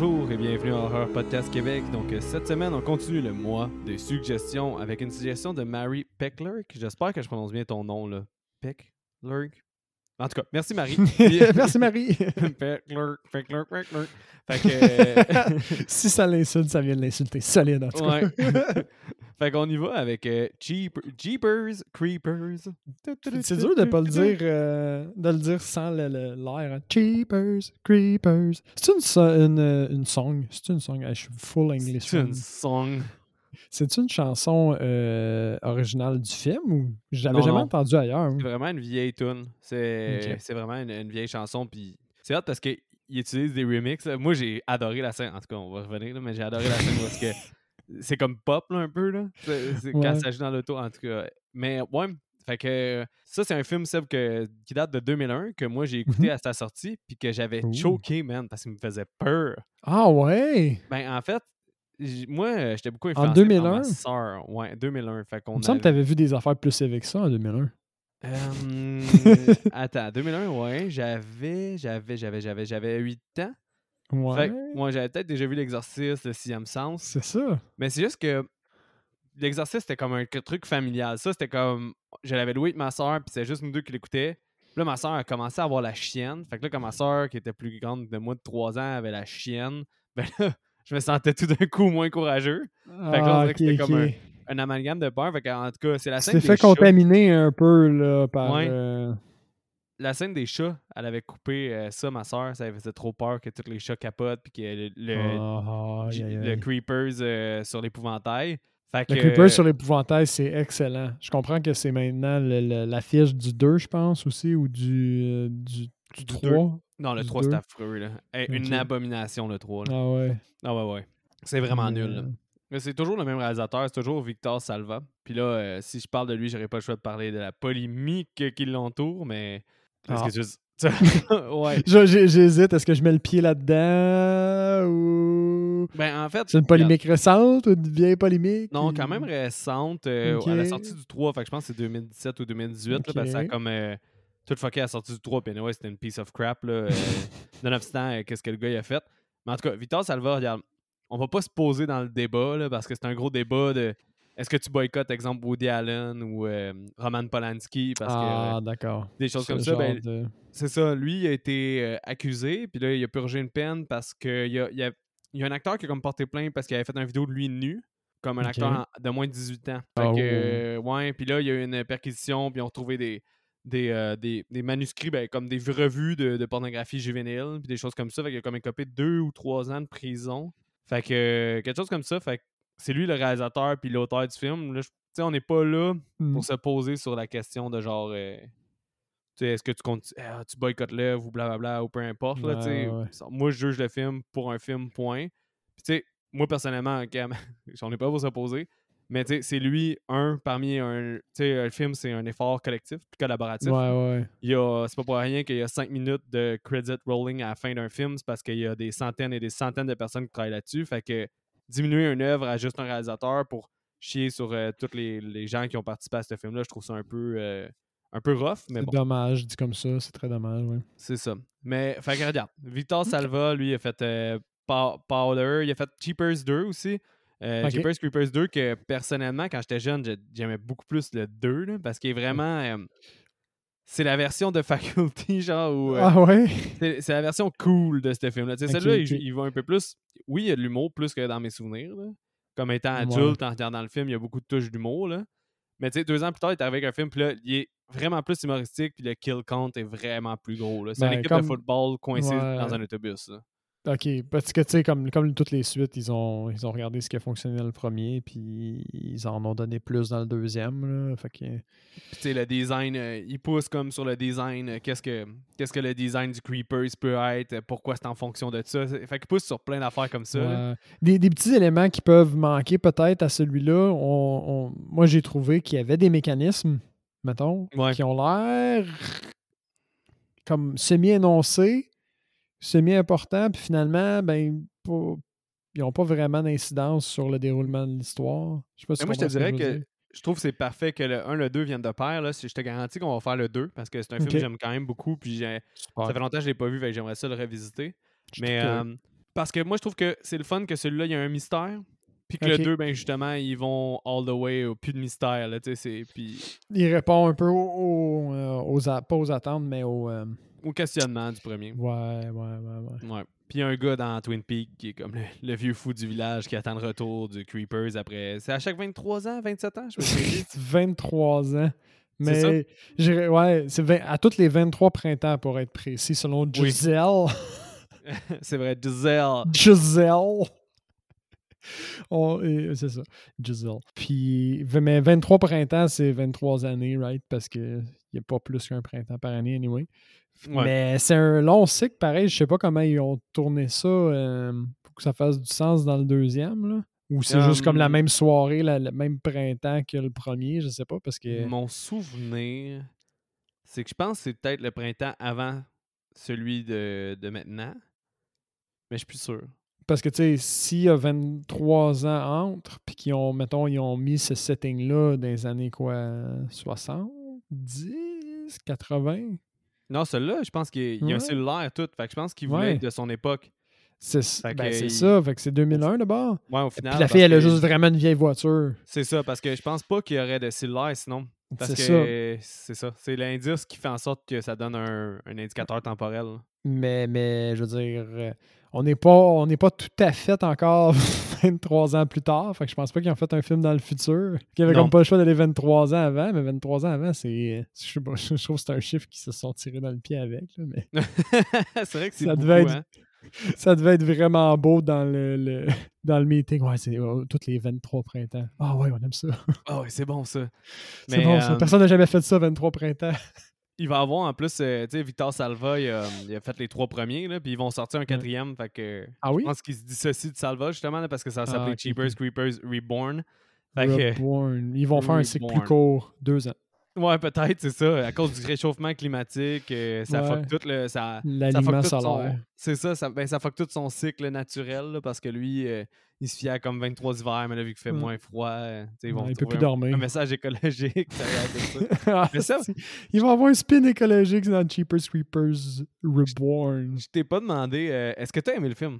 Bonjour et bienvenue à Horror Podcast Québec. Donc euh, cette semaine, on continue le mois des suggestions avec une suggestion de Mary Peckler. J'espère que je prononce bien ton nom là. Peckler? En tout cas, merci Marie. merci Marie. Fait que, euh, si ça l'insulte, ça vient de l'insulter. Solide en tout cas. Ouais. fait qu'on y va avec euh, Jeep- Jeepers Creepers. C'est dur de pas le dire, euh, de le dire sans le- le- l'air. hein. Cheapers, creepers. C'est une, so- une, euh, une song. C'est une song. Je suis full English. C'est une song. C'est une chanson euh, originale du film ou je l'avais jamais non. entendu ailleurs? C'est vraiment une vieille tune. C'est vraiment une, une vieille chanson. Puis c'est hot parce qu'il utilise des remixes. là. Moi, j'ai adoré la scène. En tout cas, on va revenir, là, mais j'ai adoré la scène parce que c'est comme pop là, un peu. Là. Quand Ouais. ça joue dans l'auto, en tout cas. Mais ouais, fait que ça, c'est un film Seb, que, qui date de 2001 que moi, j'ai écouté Mhm. à sa sortie. Puis que j'avais choqué, man, parce qu'il me faisait peur. Ah ouais! Ben, en fait, moi, euh, j'étais beaucoup En influencé par 2001? ma sœur. Ouais, 2001. Fait qu'on Il me semble que tu avais vu des affaires plus élevées que ça en 2001. Euh, attends, 2001, ouais, j'avais, j'avais, j'avais, j'avais, j'avais 8 ans. Ouais. Fait que, moi, j'avais peut-être déjà vu l'exorciste, le sixième sens. C'est ça. Mais c'est juste que l'exorciste, c'était comme un truc familial. Ça, c'était comme, je l'avais loué avec ma soeur, puis c'est juste nous deux qui l'écoutaient. Puis là, ma soeur a commencé à avoir la chienne. Fait que là, quand ma soeur, qui était plus grande de moi de 3 ans, avait la chienne, ben là, je me sentais tout d'un coup moins courageux. Fait que là, on Ah, que c'était comme. Un amalgame de peur. Fait que, en tout cas, c'est la scène des fait chats. contaminer un peu là, par. Ouais. euh, la scène des chats, elle avait coupé euh, ça, ma soeur, ça faisait trop peur que tous les chats capotent puis que le, le, aïe, le creepers euh, sur l'épouvantail. Fait que, Le Creeper sur l'épouvantail, c'est excellent. Je comprends que c'est maintenant l'affiche du 2, je pense, aussi, ou du, du, du Du 3. Non, le du 3, deux. c'est affreux. Là. Une abomination, le 3. là. Ah ouais. Ah ouais, ouais. C'est vraiment nul. là. Mais c'est toujours le même réalisateur, c'est toujours Victor Salva. Puis là, euh, si je parle de lui, j'aurais pas le choix de parler de la polémique qui l'entoure, mais. Est-ce Ah. que tu. ouais. J'hésite, est-ce que je mets le pied là-dedans ou. Ben, en fait. C'est une regarde, polémique récente ou une vieille polémique Non, ou- quand même récente. euh. À la sortie du 3, fait que je pense que c'est 2017 ou 2018. là, parce que ça a comme euh, tout fucké à la sortie du 3. Puis anyway, c'était une piece of crap. Là, euh, nonobstant euh, qu'est-ce que le gars il a fait. Mais en tout cas, Victor Salva, regarde, on va pas se poser dans le débat là, parce que c'est un gros débat de est-ce que tu boycottes, exemple, Woody Allen ou euh, Roman Polanski parce que Ah, euh, d'accord. des choses comme ça. Ben, de- c'est ça. Lui, il a été euh, accusé, puis là, il a purgé une peine parce qu'il y a, il y, a, il y a un acteur qui a comme porté plainte parce qu'il avait fait une vidéo de lui nu, comme un acteur de moins de 18 ans. Fait Oh. que, euh, ouais, puis là, il y a eu une perquisition, puis ils ont retrouvé des, des, euh, des, des manuscrits, ben, comme des revues de, de pornographie juvénile, puis des choses comme ça. Fait qu'il a comme écopé deux ou trois ans de prison. Fait que, euh, quelque chose comme ça. Fait que c'est lui le réalisateur puis l'auteur du film. Là, je- on n'est pas là Hmm. pour se poser sur la question de genre euh, est-ce que tu comptes ah, tu boycottes l'œuvre ou blablabla ou peu importe là. Ouais, ouais. Moi je juge le film pour un film point Puis, moi personnellement j'en ai pas pour s'opposer mais tu sais c'est lui un parmi un tu sais un film c'est un effort collectif puis collaboratif Ouais, ouais. c'est pas pour rien qu'il y a cinq minutes de credit rolling à la fin d'un film c'est parce qu'il y a des centaines et des centaines de personnes qui travaillent là-dessus fait que diminuer une œuvre à juste un réalisateur pour chier sur euh, tous les, les gens qui ont participé à ce film-là, je trouve ça un peu, euh, un peu rough, mais C'est bon, dommage, dit comme ça, c'est très dommage, ouais. c'est ça. Mais, fait que regarde, Victor Salva, lui, il a fait euh, Pow- Powder, il a fait Cheapers 2 aussi. Euh, Ok. Jeepers Creepers 2, que personnellement, quand j'étais jeune, j'ai- j'aimais beaucoup plus le 2, là, parce qu'il est vraiment... euh, c'est la version de Faculty, genre, où... euh, Ah ouais? c'est la version cool de ce film-là. Tu sais, Ok, Celle-là, il, il va un peu plus. Oui, il y a de l'humour plus que dans mes souvenirs. là. Comme étant Ouais. adulte, en regardant le film, il y a beaucoup de touches d'humour. Mais tu sais, deux ans plus tard, il est arrivé avec un film, puis là, il est vraiment plus humoristique, puis le kill count est vraiment plus gros. C'est Ben, une équipe comme- de football coincée Ouais. dans un autobus. là. Ok, parce que tu sais, comme, comme toutes les suites, ils ont, ils ont regardé ce qui a fonctionné dans le premier, puis ils en ont donné plus dans le deuxième. Là, fait que, Puis tu sais, le design, euh, il pousse comme sur le design. euh, Qu'est-ce que qu'est-ce que le design du Creepers peut être, euh, pourquoi c'est en fonction de ça. Fait qu'il pousse sur plein d'affaires comme ça. des, des petits éléments qui peuvent manquer peut-être à celui-là. On, on- moi, j'ai trouvé qu'il y avait des mécanismes, mettons, Ouais. qui ont l'air comme semi-énoncés, semi-importants, puis finalement, ben, pas- ils n'ont pas vraiment d'incidence sur le déroulement de l'histoire. Je sais pas si moi, je te dirais que dire. je trouve que c'est parfait que le 1, le 2 viennent de pair. Là. Je te garantis qu'on va faire le 2 parce que c'est un film que j'aime quand même beaucoup. Puis ça fait longtemps que je ne l'ai pas vu, fait j'aimerais ça le revisiter. Je Mais Parce que moi, je trouve que c'est le fun que celui-là, il y a un mystère. Puis que le 2, ben justement, ils vont all the way, au plus de mystère. Là, tu sais, c'est- puis Il répond un peu aux, aux, euh, aux pas aux attentes, mais aux. euh, au questionnement du premier. ouais, ouais, ouais, ouais. Ouais. Puis un gars dans Twin Peaks qui est comme le, le vieux fou du village qui attend le retour du Creepers après. C'est à chaque 23 ans, 27 ans, je me souviens. 23 ans. Ça? Mais, ouais, c'est à tous les 23 printemps pour être précis, selon Oui. Giselle. c'est vrai, Giselle. Giselle. C'est ça, Giselle. Puis, mais 23 printemps, c'est 23 années, right? Parce qu'il n'y a pas plus qu'un printemps par année, anyway. Ouais. Mais c'est un long cycle, pareil. Je sais pas comment ils ont tourné ça euh, pour que ça fasse du sens dans le deuxième, là. Ou c'est juste comme la Hum. même soirée, la- le même printemps que le premier, je sais pas, parce que... Mon souvenir, c'est que je pense que c'est peut-être le printemps avant celui de, de maintenant. Mais je suis plus sûr. Parce que, tu sais, s'il y a 23 ans entre, puis qu'ils ont, mettons, ils ont mis ce setting-là dans les années, quoi, 70, 80, Non, celui-là, je pense qu'il y a- il y a un cellulaire tout. Fait que je pense qu'il voulait Ouais. être de son époque. c'est ben, il- ça. Fait que c'est 2001 d'abord. Ouais, au final. Puis la fille, elle a juste vraiment une vieille voiture. C'est ça, parce que je pense pas qu'il y aurait de cellulaire sinon. Parce C'est que ça. c'est ça. C'est l'indice qui fait en sorte que ça donne un, un indicateur temporel. Mais, mais je veux dire, euh, on n'est pas, on n'est pas tout à fait encore 23 ans plus tard. Fait que je pense pas qu'ils ont fait un film dans le futur. Qu'il avait Non. comme pas le choix d'aller 23 ans avant, mais 23 ans avant, c'est. Je, trouve que c'est un chiffre qui se sont tirés dans le pied avec. là, mais c'est vrai que c'est Ça beaucoup, devait être- hein. ça devait être vraiment beau dans le, le- dans le meeting. Ouais, c'est oh, tous les 23 printemps. Ah ouais, on aime ça. Ah ouais, c'est bon ça. C'est bon ça. euh, Personne n'a jamais fait ça, 23 printemps. Il va avoir en plus, euh, tu sais, Victor Salva, il a, il a fait les trois premiers, là, puis ils vont sortir un quatrième. Fait que Ah oui? je pense qu'il se dissocie de Salva justement là, parce que ça va Ah, Cheapers. Creepers Reborn. Fait Reborn. Ils vont faire un cycle plus court, deux ans. Ouais, peut-être, c'est ça. À cause du réchauffement climatique, euh, ça Ouais. fuck tout le. Ça, ça L'alignement solaire. C'est ça, ça, ben, ça fuck tout son cycle naturel là, parce que lui, euh, il se à comme 23 hivers, mais là, vu qu'il fait moins froid, euh, ils vont Ouais, il peut plus un, dormir. un message écologique ça. Ah, Mais ça-. Ils vont avoir un spin écologique dans Cheapers Creepers Reborn. Je t'ai pas demandé, euh, est-ce que t'as aimé le film?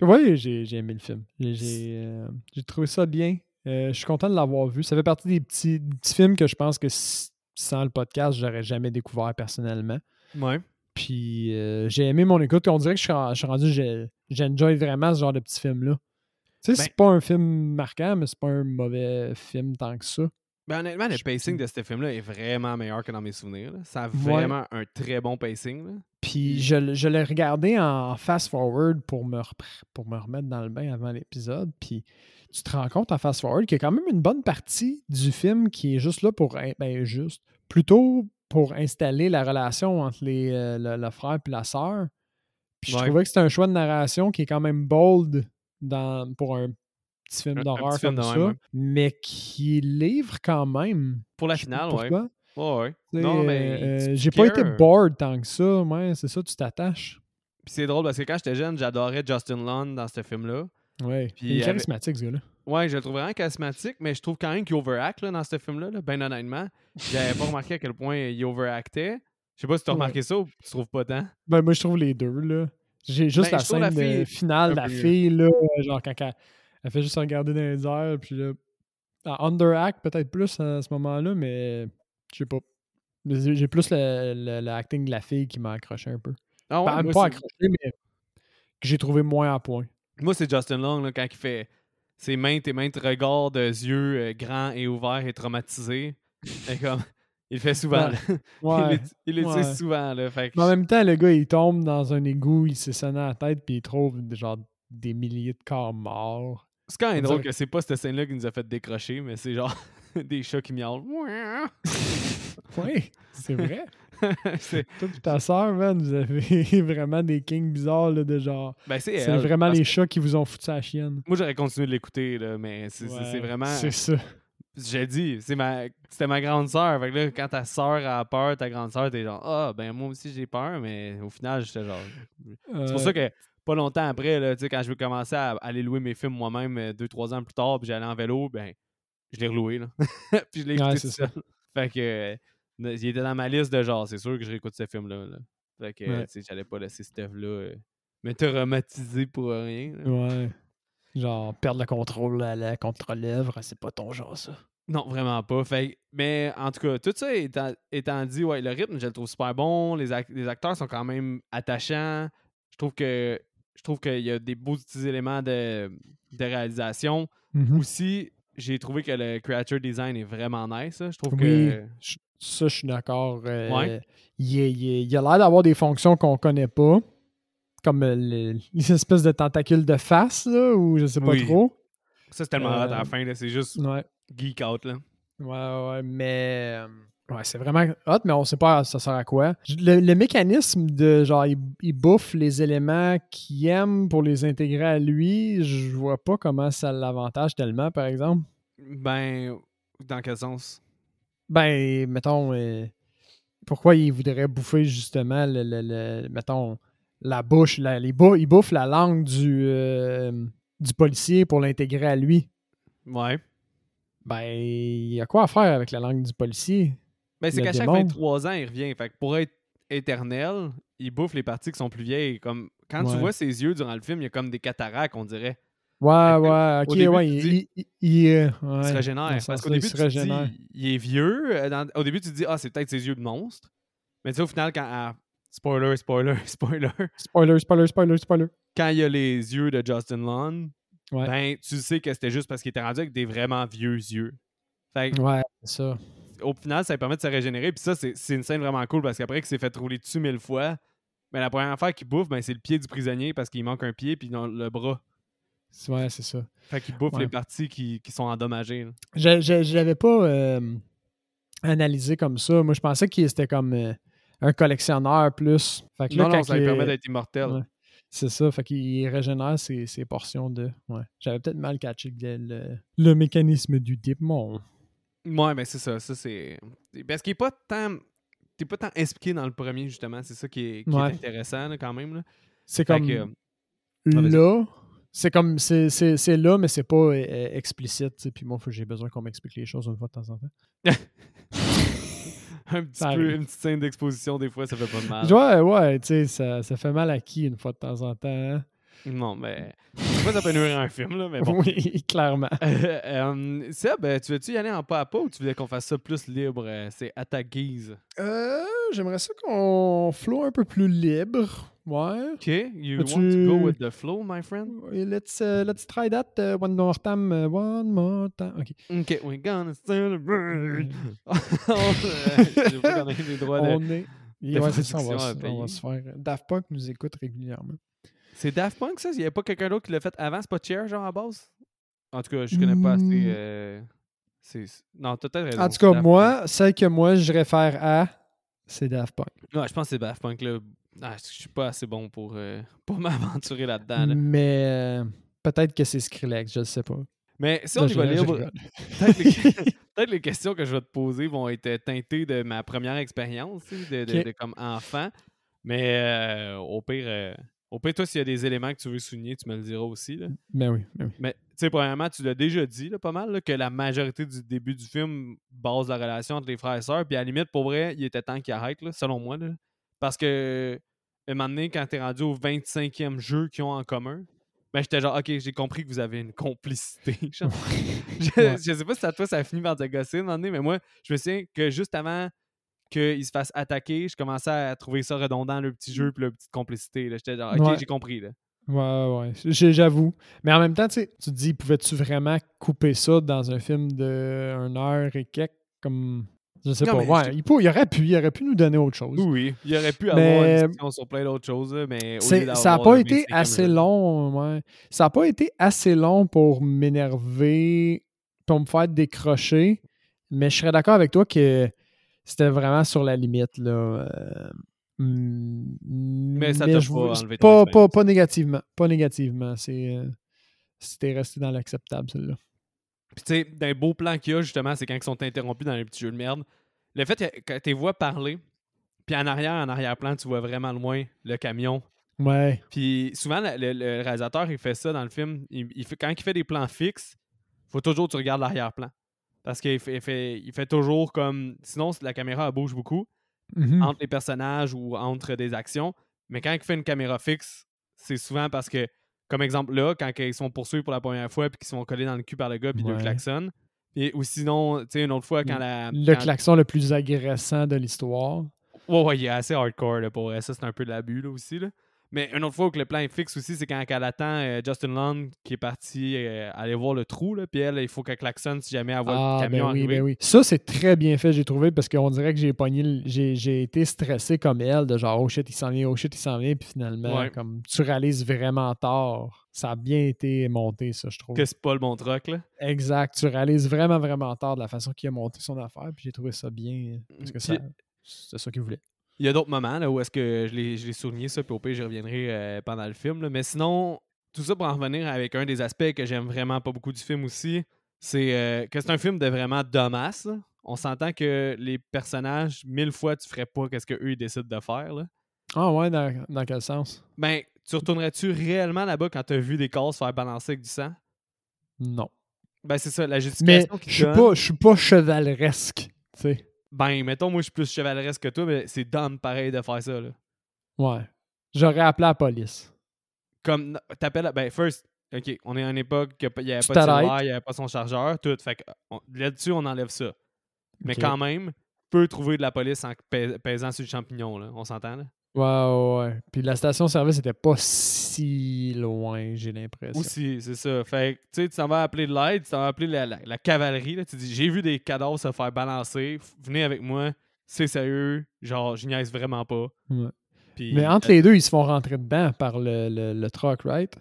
Oui, j'ai aimé le film. J'ai- trouvé ça bien. Je suis content de l'avoir vu. Ça fait partie des petits, des petits films que je pense que sans le podcast, j'aurais jamais découvert personnellement. Ouais. Puis euh, j'ai aimé mon écoute. On dirait que je suis, ren- je suis rendu, j'enjoy vraiment ce genre de petits films-là. Tu sais, Ben- c'est pas un film marquant, mais c'est pas un mauvais film tant que ça. Ben honnêtement, le Je- pacing de ce film-là est vraiment meilleur que dans mes souvenirs. là. Ça a Ouais. vraiment un très bon pacing. là. Puis je, je l'ai regardé en fast-forward pour me, pour me remettre dans le bain avant l'épisode. Puis tu te rends compte en fast-forward qu'il y a quand même une bonne partie du film qui est juste là pour. Ben, juste. Plutôt pour installer la relation entre les, euh, le, le frère et la sœur. Puis je Ouais. trouvais que c'était un choix de narration qui est quand même bold dans, pour un petit film d'horreur comme ça, même, ouais. mais qui livre quand même. Pour la finale, ouais. pourquoi. Ouais, Non, mais. euh, tu j'ai pas été bored tant que ça. Ouais, c'est ça, tu t'attaches. Puis c'est drôle parce que quand j'étais jeune, j'adorais Justin Lund dans ce film-là. Ouais. Puis il est avec- charismatique, ce gars-là. Ouais, je le trouve vraiment charismatique, mais je trouve quand même qu'il overact là, dans ce film-là, là, ben honnêtement. J'avais pas remarqué à quel point il overactait. Je sais pas si tu as Ouais. remarqué ça ou tu trouves pas tant. Ben, moi, je trouve les deux, là. J'ai juste Ben, la scène la de fille finale la fille, là, genre quand elle, elle fait juste regarder dans les airs, puis là, en underact peut-être plus à ce moment-là, mais je sais pas. Mais J'ai plus le, le- le acting de la fille qui m'a accroché un peu. Ah ouais, Ben, moi, pas accroché, mais que j'ai trouvé moins à point. Moi, c'est Justin Long là, quand il fait ses maintes et maintes regards de yeux euh, grands et ouverts et traumatisés. Et comme, il le fait souvent. Ouais. là. Ouais. il l'ut- il l'utilise ouais. souvent. Là, fait que Mais en même temps, le gars, il tombe dans un égout, il s'est sonné à la tête, puis il trouve genre des milliers de corps morts. C'est quand même drôle que c'est pas cette scène-là qui nous a fait décrocher, mais c'est genre des chats qui miaulent. Oui, c'est vrai. Toi et ta soeur, man, vous avez vraiment des kings bizarres là, de genre. ben, c'est elle, vraiment les chats qui vous ont foutu la chienne. Moi, j'aurais continué de l'écouter, là, mais c'est Ouais, vraiment. C'est ça. J'ai dit, c'est ma, c'était ma grande sœur. Fait que là, quand ta sœur a peur, ta grande sœur, t'es genre, ah, ben moi aussi j'ai peur, mais au final, j'étais genre. C'est pour ça que pas longtemps après, là, tu sais, quand je vais commencer à aller louer mes films moi-même, euh, deux, trois ans plus tard, puis j'allais en vélo, ben, je l'ai reloué, là. puis je l'ai écouté Ouais, tout seul. Fait que, il était dans ma liste de genre, c'est sûr que je réécoute ce film-là. là. Fait que, Ouais. tu sais, j'allais pas laisser cette œuvre-là euh, te traumatiser pour rien. là. Ouais. Genre, perdre le contrôle à la contre-lèvre, c'est pas ton genre, ça. Non, vraiment pas. Fait, mais en tout cas, tout ça étant, étant dit, ouais, le rythme, je le trouve super bon. Les, ac- les acteurs sont quand même attachants. Je trouve que je trouve qu'il y a des beaux petits éléments de, de réalisation. Mhm. Aussi, j'ai trouvé que le creature design est vraiment nice. Je trouve Oui, que. je- ça, je suis d'accord. euh, Ouais. il, a l'air d'avoir des fonctions qu'on connaît pas, comme euh, le- les espèces de tentacules de face, là, ou je sais pas Oui. trop. Ça, c'est tellement hot à la Euh, fin. C'est juste Ouais. geek out. Là. Ouais, ouais, mais. euh, Ouais, c'est vraiment hot, mais on sait pas ça sert à quoi. Le, le mécanisme de genre, il, il bouffe les éléments qu'il aime pour les intégrer à lui, je vois pas comment ça l'avantage tellement, par exemple. Ben, dans quel sens? Ben, mettons, euh, pourquoi il voudrait bouffer justement, le, le- le- mettons, la bouche, la- les bou- il bouffe la langue du, euh, du policier pour l'intégrer à lui. Ouais. Ben, il y a quoi à faire avec la langue du policier? Ben, c'est qu'à chaque démon. 23 ans, il revient. Fait que pour être éternel, il bouffe les parties qui sont plus vieilles. Comme quand tu vois ses yeux durant le film, il y a comme des cataractes, on dirait. Ouais, ouais, ok, début, ouais, il, il, il- euh, Il ouais, se régénère. ce Parce qu'au début, il se tu te dis, il est vieux. Euh, dans- Au début, tu te dis, ah, c'est peut-être ses yeux de monstre. Mais tu sais, au final, quand. ah, spoiler, spoiler, spoiler. Spoiler, spoiler, spoiler, spoiler. Quand il y a les yeux de Justin Long, Ouais. ben, tu sais que c'était juste parce qu'il était rendu avec des vraiment vieux yeux. Fait que, Ouais, c'est ça. au final, ça lui permet de se régénérer. Puis ça, c'est c'est une scène vraiment cool parce qu'après qu'il s'est fait rouler dessus mille fois, ben, la première affaire qu'il bouffe, ben, c'est le pied du prisonnier parce qu'il manque un pied puis le bras. Ouais, c'est ça. Fait qu'il bouffe Ouais. les parties qui, qui sont endommagées. Je, je, je l'avais pas euh, analysé comme ça. Moi, je pensais qu'il était comme euh, un collectionneur plus. Fait que là, Non, ça lui permet d'être immortel. Ouais. C'est ça, fait qu'il régénère ses, ses portions de. Ouais. J'avais peut-être mal catché le, le, le mécanisme du démon. Ouais, ben c'est ça. Ça, c'est. Parce qu'il est pas tant. T'es pas tant expliqué dans le premier, justement. C'est ça qui est, qui est Ouais. intéressant, là, quand même. C'est comme que, là. C'est comme. C'est c'est- c'est là, mais c'est pas euh, explicite. tu sais, Puis moi, faut- j'ai besoin qu'on m'explique les choses une fois de temps en temps. un petit Ça peu, arrive. une petite scène d'exposition, des fois, ça fait pas de mal. Ouais, ouais, tu sais, ça, ça fait mal à qui une fois de temps en temps. hein? Non, mais. Fois, ça peut nuire à un film, là, mais bon. Oui, clairement. Euh, euh, Seb, euh, tu veux-tu y aller en pas à pas ou tu voulais qu'on fasse ça plus libre? Euh, C'est à ta guise? Euh, J'aimerais ça qu'on flow un peu plus libre. Ouais. OK, you As-tu- want to go with the flow, my friend? Et Let's, uh, let's try that uh, one more time. uh, one more time. OK. OK, we're gonna celebrate. Euh, J'ai pas qu'on les droits de... On est. de Ouais, c'est ça, on va, on va se faire. Daft Punk nous écoute régulièrement. C'est Daft Punk, ça? Il n'y avait pas quelqu'un d'autre qui l'a fait avant? C'est pas Cher, genre, à base? En tout cas, je connais pas assez... Hmm. euh, c'est... Non, t'as peut-être raison. En tout cas, Daft moi, celle que moi, je réfère à, c'est Daft Punk. Punk. Ouais, je pense que c'est Daft Punk, là. Ah, je suis pas assez bon pour, euh, pour m'aventurer là-dedans. là. Mais euh, peut-être que c'est Skrillex, je ne sais pas. Mais si on y je- va libre, peut-être les, questions que je vais te poser vont être teintées de ma première expérience, de, de- Ok. de comme enfant. Mais euh, au pire, euh, au pire, toi, s'il y a des éléments que tu veux souligner, tu me le diras aussi. Là. Ben oui, ben oui. Mais tu sais, premièrement, tu l'as déjà dit là, pas mal, là, que la majorité du début du film base la relation entre les frères et sœurs. Puis à la limite, pour vrai, il était temps qu'il arrête, là, selon moi. Parce que, un moment donné, quand t'es rendu au 25e jeu qu'ils ont en commun, ben j'étais genre, ok, j'ai compris que vous avez une complicité. je, je sais pas si à toi ça a fini par te gosser un moment donné, mais moi, je me souviens que juste avant qu'ils se fassent attaquer, je commençais à trouver ça redondant, le petit jeu puis la petite complicité. J'étais genre, ok, Ouais. j'ai compris. Là. Ouais, ouais. J'avoue. Mais en même temps, tu sais, tu te dis, pouvais-tu vraiment couper ça dans un film de 1 heure et quelques comme. Je sais Non, pas. Ouais, il, peut- il aurait pu, il aurait pu nous donner autre chose. Oui, il aurait pu Mais- avoir une discussion sur plein d'autres choses, mais au ça n'a pas été 25e assez long, ouais. Ça n'a pas été assez long pour m'énerver, pour me faire décrocher. Mais je serais d'accord avec toi que c'était vraiment sur la limite, là. euh, mm, Mais ça t'a pas enlevé pas, pas, pas négativement. Pas négativement. Euh, C'était resté dans l'acceptable, celle-là. Puis tu sais, d'un beau plan qu'il y a, justement, c'est quand ils sont interrompus dans les petits jeux de merde. Le fait que quand tu vois parler, puis en arrière, en arrière-plan, tu vois vraiment loin le camion. Ouais. Puis souvent, le, réalisateur, il fait ça dans le film. Il, il fait, quand il fait des plans fixes, faut toujours que tu regardes l'arrière-plan. Parce qu'il fait, il fait, il fait toujours comme... Sinon, la caméra, elle bouge beaucoup Mhm. entre les personnages ou entre des actions. Mais quand il fait une caméra fixe, c'est souvent parce que, comme exemple là, quand ils sont poursuivis pour la première fois puis qu'ils sont collés dans le cul par le gars puis deux Ouais. klaxons. Et, ou sinon, tu sais, une autre fois, quand la. Le quand- klaxon le plus agressant de l'histoire. Ouais, ouais, il est assez hardcore là, pour. Ça, c'est un peu de l'abus là, aussi. Là. Mais une autre fois que le plan est fixe aussi, c'est quand elle attend euh, Justin Long qui est parti euh, aller voir le trou. Là, puis elle, il faut qu'elle klaxonne si jamais elle voit Ah, le camion ben oui, arriver. ben oui. Ça, c'est très bien fait, j'ai trouvé, parce qu'on dirait que j'ai pogné, j'ai, j'ai été stressé comme elle, de genre, oh shit, il s'en vient, oh shit, il s'en vient, puis finalement, Ouais. comme tu réalises vraiment tard. Ça a bien été monté, ça, je trouve. Que c'est pas le bon truc. Là. Exact. Tu réalises vraiment, vraiment tard de la façon qu'il a monté son affaire, puis j'ai trouvé ça bien, parce que ça, Puis- c'est ça qu'il voulait. Il y a d'autres moments là, où est-ce que je l'ai je souligné ça, puis au pire, j'y reviendrai euh, pendant le film. là. Mais sinon, tout ça pour en revenir avec un des aspects que j'aime vraiment pas beaucoup du film aussi, c'est euh, que c'est un film de vraiment là. On s'entend que les personnages, mille fois, tu ferais pas qu'est-ce qu'eux ils décident de faire. Là. Ah ouais, dans, dans quel sens? Ben, tu retournerais-tu réellement là-bas quand t'as vu des corps se faire balancer avec du sang? Non. Ben, c'est ça, la Mais justification je qu'ils suis pas, je suis pas chevaleresque, tu sais. Ben, mettons, moi, je suis plus chevaleresque que toi, mais c'est dumb pareil de faire ça, là. Ouais. J'aurais appelé la police. Comme, t'appelles, ben, first, OK, on est à une époque qu'il n'y avait Tu pas de cellulaire, il n'y avait pas son chargeur, tout. Fait que, là-dessus, on enlève ça. Mais quand même, peut trouver de la police en pesant sur le champignon, là. On s'entend, là? Ouais, ouais, ouais. Puis la station-service était pas si loin, j'ai l'impression. Aussi, c'est ça. Fait que, tu sais, tu t'en vas appeler de l'aide, tu t'en vas appeler la, la- la cavalerie, là. Tu dis, j'ai vu des cadavres se faire balancer, venez avec moi, c'est sérieux, genre, je niaise vraiment pas. Ouais. Puis, Mais entre les deux, ils se font rentrer dedans par le, le, le truck, right?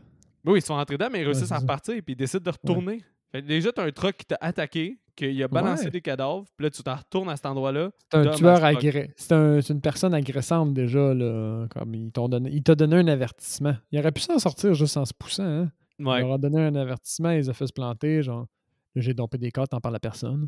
Oui, ils sont rentrés dedans, mais ils réussissent à repartir, puis ils décident de retourner. Fait que déjà, t'as un truck qui t'a attaqué, qu'il a balancé Ouais. des cadavres, puis là, tu t'en retournes à cet endroit-là. C'est un tueur agré... C'est un- une personne agressante déjà, là. Comme donné... Il t'a donné un avertissement. Il aurait pu s'en sortir juste en se poussant, hein? Ouais. Il leur a donné un avertissement, ils ont fait se planter, genre, j'ai dompé des cartes, t'en parles à personne.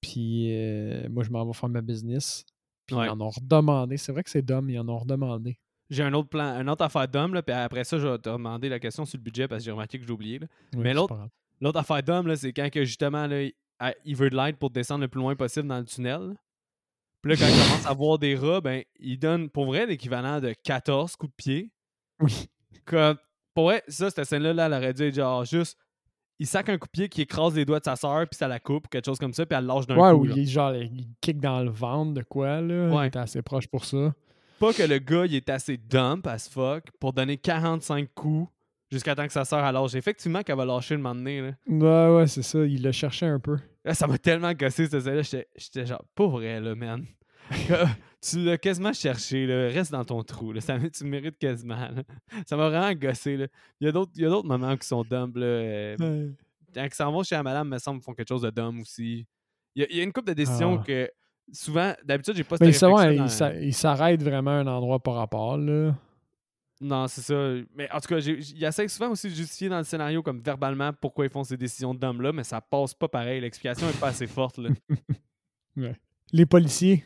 Puis euh, moi, je m'en vais faire ma business. Puis Ouais. ils en ont redemandé. C'est vrai que c'est dumb, ils en ont redemandé. J'ai un autre plan, une autre affaire d'homme, là, puis après ça, je vais te demander la question sur le budget parce que j'ai remarqué que j'ai oublié. là. Oui, Mais l'autre-. L'autre affaire d'homme, là, c'est quand que justement, là, il, veut de l'aide pour descendre le plus loin possible dans le tunnel. Puis là, quand il commence à voir des rats, ben, il donne pour vrai l'équivalent de 14 coups de pied. Oui. Comme, pour vrai, ça, cette scène-là, là, elle aurait dû être genre juste. Il sac un coup de pied qui écrase les doigts de sa sœur, puis ça la coupe, ou quelque chose comme ça, puis elle le lâche d'un Ouais, coup. ou là. il, genre, il kick dans le ventre de quoi, là. Ouais. Il était assez proche pour ça. Pas que le gars, il est assez dump as fuck pour donner 45 coups jusqu'à temps que sa sœur lâche. Effectivement, qu'elle va lâcher le moment donné. Là. Ouais, ouais, c'est ça. Il l'a cherché un peu. Là, ça m'a tellement gossé cette scène-là. J'étais j'étais genre, pas vrai, là, man. tu l'as quasiment cherché, là. Reste dans ton trou, là. Ça, tu le mérites quasiment, là. Ça m'a vraiment gossé, là. Il y a d'autres il y a d'autres moments qui sont dumb, là. euh, Ouais. quand ils s'en vont chez la madame, me semble, ils font quelque chose de dumb aussi. Il y a, il y a une couple de décisions Ah. que, souvent, d'habitude, j'ai pas Mais cette ça, ouais, réflexion il dans- s'a- il s'arrête vraiment à un endroit par rapport, là. Non, c'est ça. Mais en tout cas, il essaie souvent aussi de justifier dans le scénario, comme verbalement, pourquoi ils font ces décisions d'homme-là, mais ça passe pas pareil. L'explication est pas assez forte, là. Les policiers.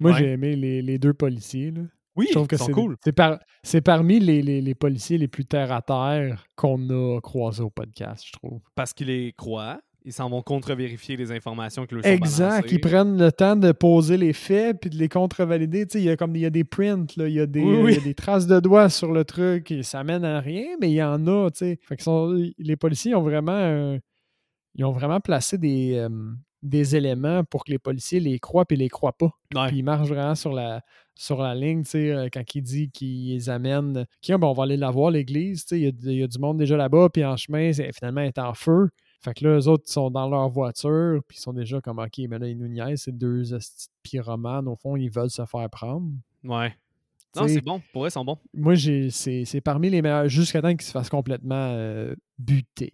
Moi, Ouais. j'ai aimé les, les deux policiers, là. Oui, Je trouve que c'est cool. c'est par, c'est parmi les, les- les policiers les plus terre à terre qu'on a croisés au podcast, je trouve. Parce qu'ils les croient. Ils s'en vont contre-vérifier les informations qui leur sont Exact. balancées. Ils prennent le temps de poser les faits puis de les contre-valider. Tu sais, il y a comme il y a des prints, il y a des, Oui, oui. il y a des traces de doigts sur le truc et ça mène à rien, mais il y en a, tu sais. Fait que sont- les policiers ont vraiment ils ont vraiment placé des, euh, des éléments pour que les policiers les croient puis les croient pas. Ouais. Puis ils marchent vraiment sur la, sur la ligne, tu sais, euh, quand il dit qu'ils les amènent. Ben, on va aller la voir, l'église, tu sais, il y a, il y a du monde déjà là-bas, puis en chemin, c'est- finalement, elle est en feu. Fait que là, eux autres, sont dans leur voiture, puis ils sont déjà comme, OK, mais là, ils nous niaisent, c'est deux pyromanes, au fond, ils veulent se faire prendre. Ouais. Non, c'est bon. Pour eux, ils sont bons. Moi, j'ai, c'est, c'est parmi les meilleurs, jusqu'à temps qu'ils se fassent complètement euh, buter.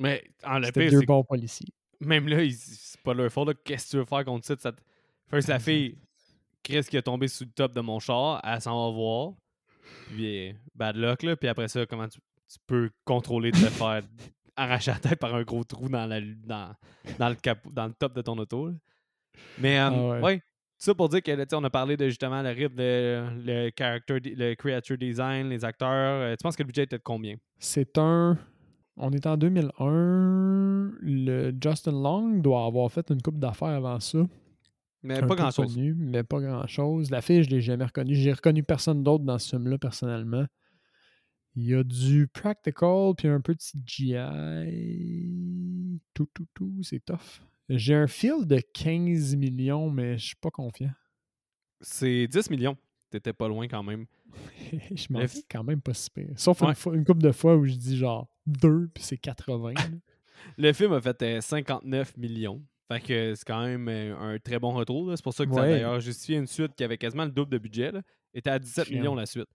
Mais en le pire, deux bons policiers. même là, ils- c'est pas leur faute. là. Qu'est-ce que tu veux faire contre ça? ça te- First, la fille, Chris qui est tombé sous le top de mon char, elle s'en va voir. Puis, euh, bad luck, là. Puis après ça, comment tu, tu peux contrôler de te faire arracher la tête par un gros trou dans, la, dans, dans, le, capot, dans le top de ton auto. là. Mais, euh, Ah ouais. ouais. Tout ça pour dire que, on a parlé de justement le rythme, de, le character, le creature design, les acteurs. Euh, tu penses que le budget était de combien? C'est un. On est en 2001. Le Justin Long doit avoir fait une coupe d'affaires avant ça. Mais un pas grand chose. connu, mais pas grand chose. La fille, je l'ai jamais reconnue. J'ai reconnu personne d'autre dans ce film-là, personnellement. Il y a du practical puis un peu de CGI. Tout, tout, tout, c'est tough. J'ai un feel de 15 millions, mais je suis pas confiant. C'est 10 millions. T'étais pas loin quand même. je m'en fais quand même pas si pire. Sauf Ouais. une, fois- une couple de fois où je dis genre 2 puis c'est 80. là. Le film a fait euh, 59 millions. Fait que c'est quand même euh, un très bon retour. C'est pour ça que ça a Ouais. d'ailleurs justifié une suite qui avait quasiment le double de budget. Là. était à 17 Crème. millions la suite.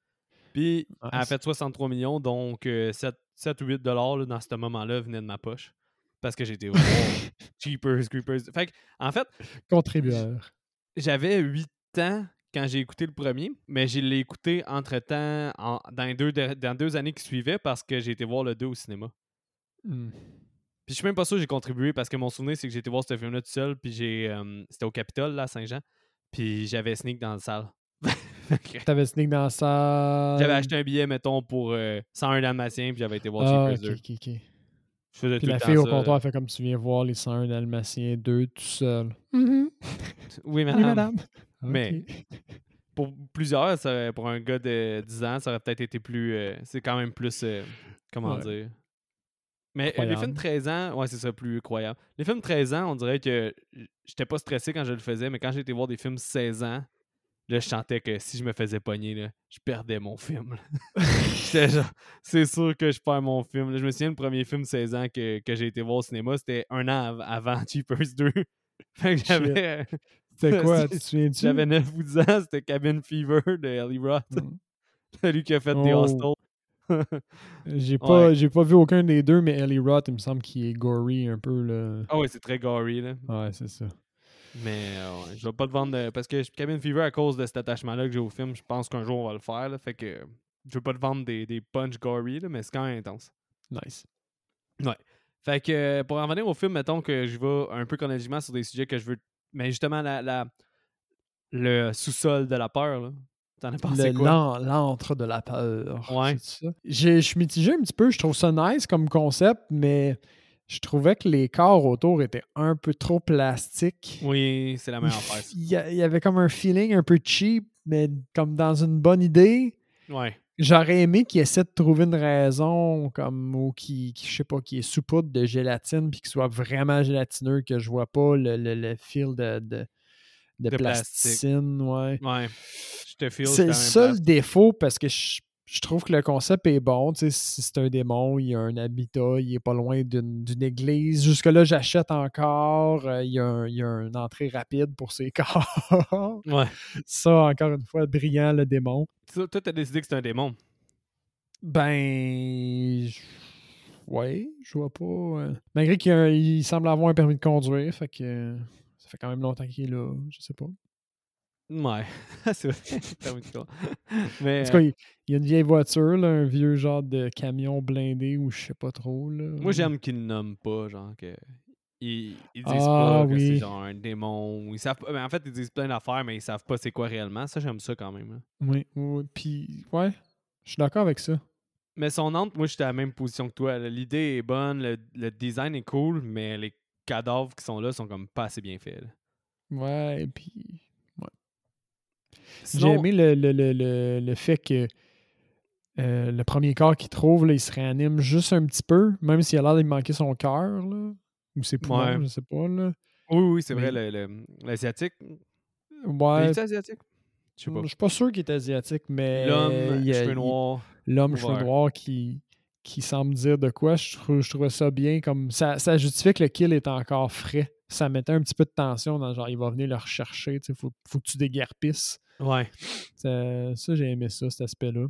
Puis elle a fait 63 millions, donc euh, 7, 7 ou 8 dollars là, dans ce moment-là venaient de ma poche. Parce que j'étais Cheapers, Creepers. Fait que, en fait, Contribueur. j'avais 8 ans quand j'ai écouté le premier, mais je l'ai écouté entre-temps en- dans, les deux, dans deux années qui suivaient parce que j'ai été voir le 2 au cinéma. Hmm. Puis je suis même pas sûr que j'ai contribué parce que mon souvenir, c'est que j'ai été voir ce film-là tout seul, puis j'ai. euh, C'était au Capitole, là, à Saint-Jean. Puis j'avais Sneak dans la salle. T'avais Sneak dans ça. j'avais acheté un billet, mettons, pour euh, 101 Dalmatiens, puis j'avais été voir Ah, Cheapers ok, 2. ok, ok. Je faisais Puis tout la fille au ça. comptoir fait comme tu viens voir les 101 Dalmatiens 2 tout seul. Oui, Oui, madame. madame. Mais-. Pour plusieurs, ça pour un gars de 10 ans, ça aurait peut-être été plus. euh, c'est quand même plus. euh, comment Ouais. dire? Mais euh, les films de 13 ans, ouais, c'est ça, plus croyable. Les films de 13 ans, on dirait que j'étais pas stressé quand je le faisais, mais quand j'ai été voir des films 16 ans, là, je sentais que si je me faisais pogner, là, je perdais mon film. c'est sûr que je perds mon film. Là, je me souviens, le premier film 16 ans que, que j'ai été voir au cinéma, c'était un an av- avant Cheapers 2. fait que j'avais, euh, C'était quoi, j'avais 9 ou 10 ans, c'était Cabin Fever de Ellie Roth. Hmm. Celui qui a fait The Oh. Hostel. J'ai pas, Ouais. j'ai pas vu aucun des deux, mais Ellie Roth, il me semble qu'il est gory un peu. Là. Ah ouais, c'est très gory, là. Ouais, c'est ça. Mais euh, ouais, je vais pas te vendre. de- Parce que Cabin Fever, à cause de cet attachement-là que j'ai au film, je pense qu'un jour on va le faire. Là, fait que je veux pas te vendre des, des punch gory, là, mais c'est quand même intense. Nice. Fait que euh, pour en venir au film, mettons que je vais un peu chronologiquement sur des sujets que je veux. Mais justement, la, la- le sous-sol de la peur, là. T'en as pensé Le quoi? l'an- L'antre de la peur. Ouais. Je suis mitigé un petit peu. Je trouve ça nice comme concept, mais je trouvais que les corps autour étaient un peu trop plastiques. Oui, c'est la Il, meilleure affaire. il y avait comme un feeling un peu cheap, mais comme dans une bonne idée. Ouais. J'aurais aimé qu'il essaie de trouver une raison comme ou qui, qui, je sais pas, qui est sous poudre de gélatine puis qu'il soit vraiment gélatineux que je vois pas le, le, le fil de, de, de De plastique. plasticine, ouais. Ouais. Je te feel. C'est le seul défaut parce que je, je trouve que le concept est bon. Tu sais, si c'est un démon, il y a un habitat, il est pas loin d'une église. Jusque-là, j'achète encore. euh, il, y a un- il y a une entrée rapide pour ses corps. Ouais. Ça, encore une fois, brillant, le démon. Toi, t'as décidé que c'est un démon. Ben. je- Ouais, je vois pas. euh, Malgré qu'il semble avoir un permis de conduire, fait que ça fait quand même longtemps qu'il est là. Je sais pas. Ouais. c'est vrai. Mais. En tout cas, il, y a une vieille voiture, là, un vieux genre de camion blindé ou je sais pas trop. Là. Moi, j'aime qu'ils ne nomment pas, genre, que. Ils, ils disent Ah, pas que c'est genre un démon. Ils savent pas. mais en fait, ils disent plein d'affaires, mais ils savent pas c'est quoi réellement. Ça, j'aime ça quand même. là. Oui, oui. Puis, ouais, je suis d'accord avec ça. Mais son âme, moi, j'étais à la même position que toi. L'idée est bonne, le, le design est cool, mais les cadavres qui sont là sont comme pas assez bien faits. là. Ouais, et puis. J'ai aimé le, le, le, le, le fait que euh, le premier corps qu'il trouve, là, il se réanime juste un petit peu, même s'il a l'air de manquer son cœur. Ou ses poumons, Ouais. je sais pas, là. Oui, oui, c'est vrai, Mais- le- le- l'asiatique. Ouais, est asiatique? Je sais pas. je suis pas sûr qu'il est asiatique, mais. L'homme, il cheveux il- noirs. L'homme cheveux noirs qui, qui semble dire de quoi, je, trouve, je trouvais ça bien. comme Ça, ça justifiait que le kill est encore frais. Ça mettait un petit peu de tension dans genre, il va venir le rechercher, il faut, faut que tu déguerpisses. Ouais. Ça, ça, j'ai aimé ça, cet aspect-là.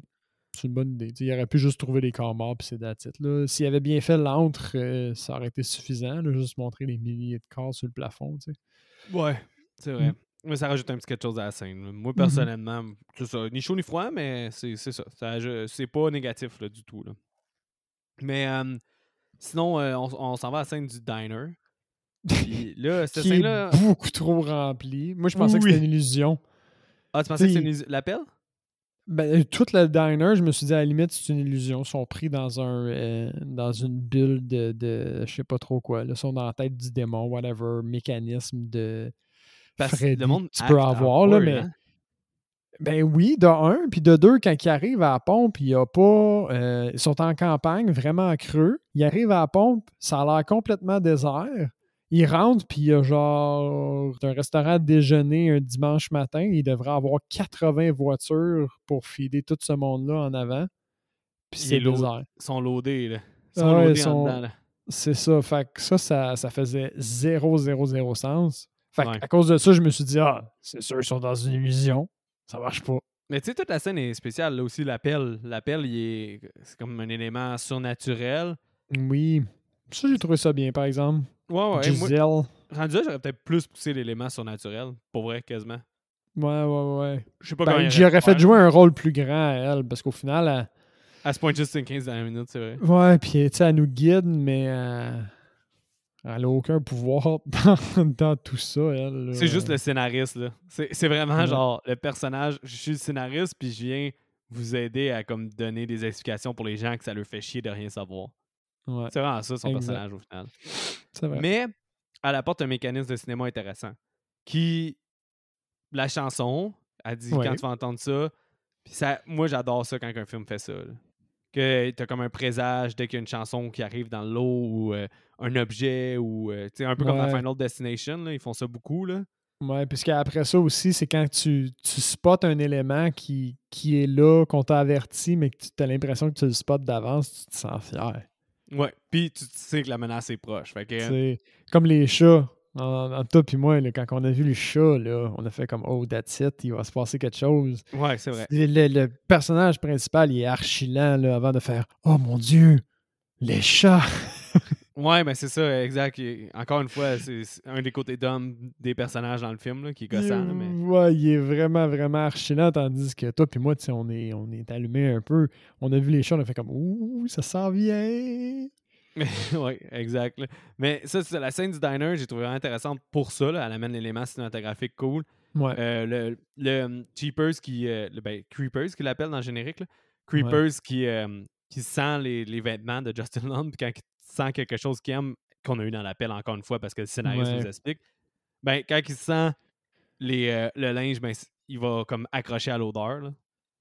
C'est une bonne idée. Il aurait pu juste trouver les corps morts puis c'est it, là. S'il avait bien fait l'antre, euh, ça aurait été suffisant. là, juste montrer les milliers de corps sur le plafond. tu sais. Ouais, c'est vrai. Mm. Mais ça rajoute un petit quelque chose à la scène. Moi, Mhm. personnellement, c'est ça. Ni chaud ni froid, mais c'est ça. ça c'est pas négatif là, du tout. Là. Mais euh, sinon, euh, on, on s'en va à la scène du diner. Puis là, cette Qui scène-là. est beaucoup trop rempli. Moi, je pensais que c'était une illusion. Ah, tu pensais que c'était une- l'appel? Ben, tout le diner, je me suis dit à la limite, c'est une illusion. Ils sont pris dans un euh, dans une bulle de, de je sais pas trop quoi. Là. Ils sont dans la tête du démon, whatever, mécanisme de Parce que Freddy le monde que tu peux avoir, là, mais hein? Ben oui, de un, puis de deux, quand ils arrivent à la pompe, il y a pas. euh, ils sont en campagne, vraiment creux. Ils arrivent à la pompe, ça a l'air complètement désert. Ils rentrent, puis il y a genre un restaurant à déjeuner un dimanche matin. Il devrait avoir 80 voitures pour filer tout ce monde-là en avant. Puis Il c'est désert. Ils sont loadés, là. Ils sont loadés ils en sont- dedans, là. C'est ça. Fait que ça, ça, ça faisait 0, 0, 0 sens. Fait que Ouais. à cause de ça, je me suis dit, ah, c'est sûr, ils sont dans une illusion. Ça marche pas. Mais tu sais, toute la scène est spéciale, là aussi, l'appel. L'appel, il est... c'est comme un élément surnaturel. Oui. Ça, j'ai trouvé ça bien, par exemple. Ouais, ouais. Moi, Giselle. rendu là, j'aurais peut-être plus poussé l'élément surnaturel. Pour vrai, quasiment. Ouais, ouais, ouais. Je sais pas Ben, comment il j'y aurais aurait fait jouer un rôle plus grand à elle, parce qu'au final, elle- À ce point, juste une 15 dernières minutes, c'est vrai. ouais, puis tu sais, elle nous guide, mais euh, elle a aucun pouvoir dans, dans tout ça, elle. C'est juste le scénariste, là. C'est c'est vraiment Ouais. genre le personnage. Je suis le scénariste, puis je viens vous aider à comme donner des explications pour les gens que ça leur fait chier de rien savoir. Ouais, C'est vraiment ça, son Exact. personnage, au final. vrai. Mais elle apporte un mécanisme de cinéma intéressant. Qui. La chanson, elle dit Ouais. quand tu vas entendre ça. Puis ça, moi, j'adore ça quand un film fait ça. là. Que t'as comme un présage dès qu'il y a une chanson qui arrive dans l'eau ou euh, un objet ou. euh, tu sais, un peu comme dans. Final Destination, là, ils font ça beaucoup. Là. Ouais, puisqu'après ça aussi, c'est quand tu, tu spots un élément qui, qui est là, qu'on t'a averti, mais que tu as l'impression que tu le spots d'avance, tu te sens fier. Ouais. Puis tu sais que la menace est proche. Fait que. C'est comme les chats. En, en toi puis moi, là, quand on a vu le chat, là, on a fait comme Oh, that's it, il va se passer quelque chose. Ouais, c'est vrai. Le personnage principal, il est archi lent là, avant de faire Oh mon Dieu, les chats. Ouais, ben c'est ça, exact. Encore une fois, c'est un des côtés d'homme des personnages dans le film là, qui est gossant. là, mais... Ouais, il est vraiment, vraiment archi lent, tandis que toi puis moi, tu sais, on est, on est allumé un peu. On a vu les chats, on a fait comme Ouh, ça s'en vient. oui, exact. là. Mais ça, c'est la scène du diner, j'ai trouvé vraiment intéressante pour ça. là. Elle amène l'élément cinématographique cool. Ouais. Euh, le, le um, Cheapers qui. euh, le, ben, Creepers qui l'appelle dans le générique. là. Creepers qui, euh, qui sent les, les vêtements de Justin Long, puis quand il sent quelque chose qu'il aime, qu'on a eu dans l'appel encore une fois parce que le scénariste Ouais. nous explique, ben, quand il sent les, euh, le linge, ben, il va comme accrocher à l'odeur.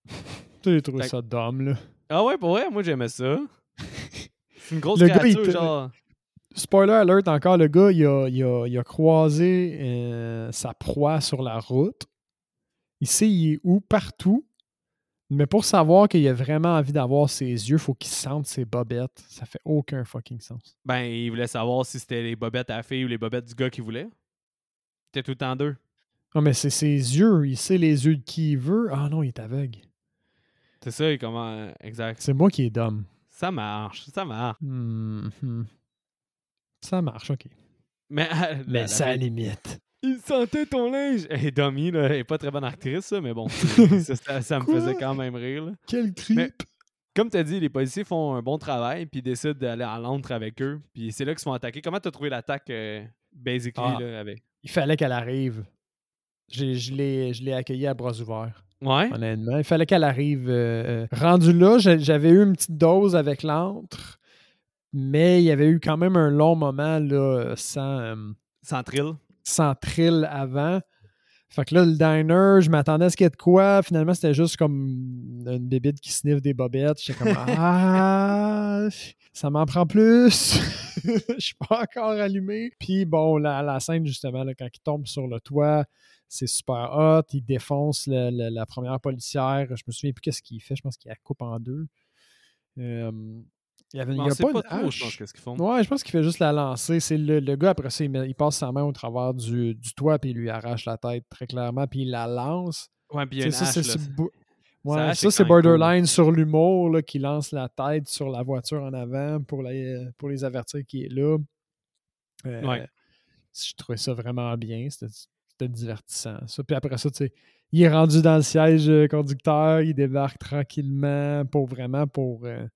j'ai trouvé ça d'homme, là. Ah ouais, pour vrai, moi j'aimais ça. C'est une grosse Le gars, il genre. Spoiler alert, encore, le gars, il a, il a- il a croisé euh, sa proie sur la route. Il sait il est où, partout. Mais pour savoir qu'il a vraiment envie d'avoir ses yeux, faut qu'il sente ses bobettes. Ça fait aucun fucking sens. Ben, il voulait savoir si c'était les bobettes à la fille ou les bobettes du gars qu'il voulait. C'était tout le temps deux. Non, mais c'est ses yeux. Il sait les yeux de qui il veut. Ah non, il est aveugle. C'est ça, et comment. Exact. C'est moi qui est dumb. Ça marche, ça marche. Mhm. Ça marche, ok. Mais, la- Mais la ça fille, limite. Il sentait ton linge. Et Domi, là, elle est pas très bonne actrice, ça, mais bon, ça, ça- ça me faisait quand même rire. là. Quel creep. Mais- Comme tu as dit, les policiers font un bon travail, puis ils décident d'aller à Londres avec eux. Puis c'est là qu'ils se font attaquer. Comment tu as trouvé l'attaque, euh, basically, Ah. là, avec? Il fallait qu'elle arrive. Je l'ai je l'ai accueillie à bras ouverts. Ouais. honnêtement. Il fallait qu'elle arrive. euh, euh, rendu là, j'a- j'avais eu une petite dose avec l'antre, mais il y avait eu quand même un long moment là, sans, euh, Sans thrill? Sans thrill avant. Fait que là, le diner, je m'attendais à ce qu'il y ait de quoi. Finalement, c'était juste comme une bébite qui sniffe des bobettes. J'étais comme Ah, ça m'en prend plus. Je suis pas encore allumé. Puis bon, la, la scène, justement, là, quand il tombe sur le toit, c'est super hot. Il défonce le- le- la première policière. Je me souviens plus qu'est-ce qu'il fait. Je pense qu'il la coupe en deux. Euh, il y avait, il y a pas, pas une trop, je pense, hache. qu'est-ce qu'ils font. Ouais, je pense qu'il fait juste la lancer. C'est le, le gars, après ça, il, met- il passe sa main au travers du, du toit, puis il lui arrache la tête très clairement, puis il la lance. Ouais, puis il y a une ça, hache, c'est Ouais, hache, cool. borderline sur l'humour, là, qui lance la tête sur la voiture en avant pour, la- pour les avertir qu'il est là. Euh, Ouais. Je trouvais ça vraiment bien. C'était c'était divertissant. Ça. Puis après ça, tu sais, il est rendu dans le siège euh, conducteur, il débarque tranquillement pour vraiment pour euh,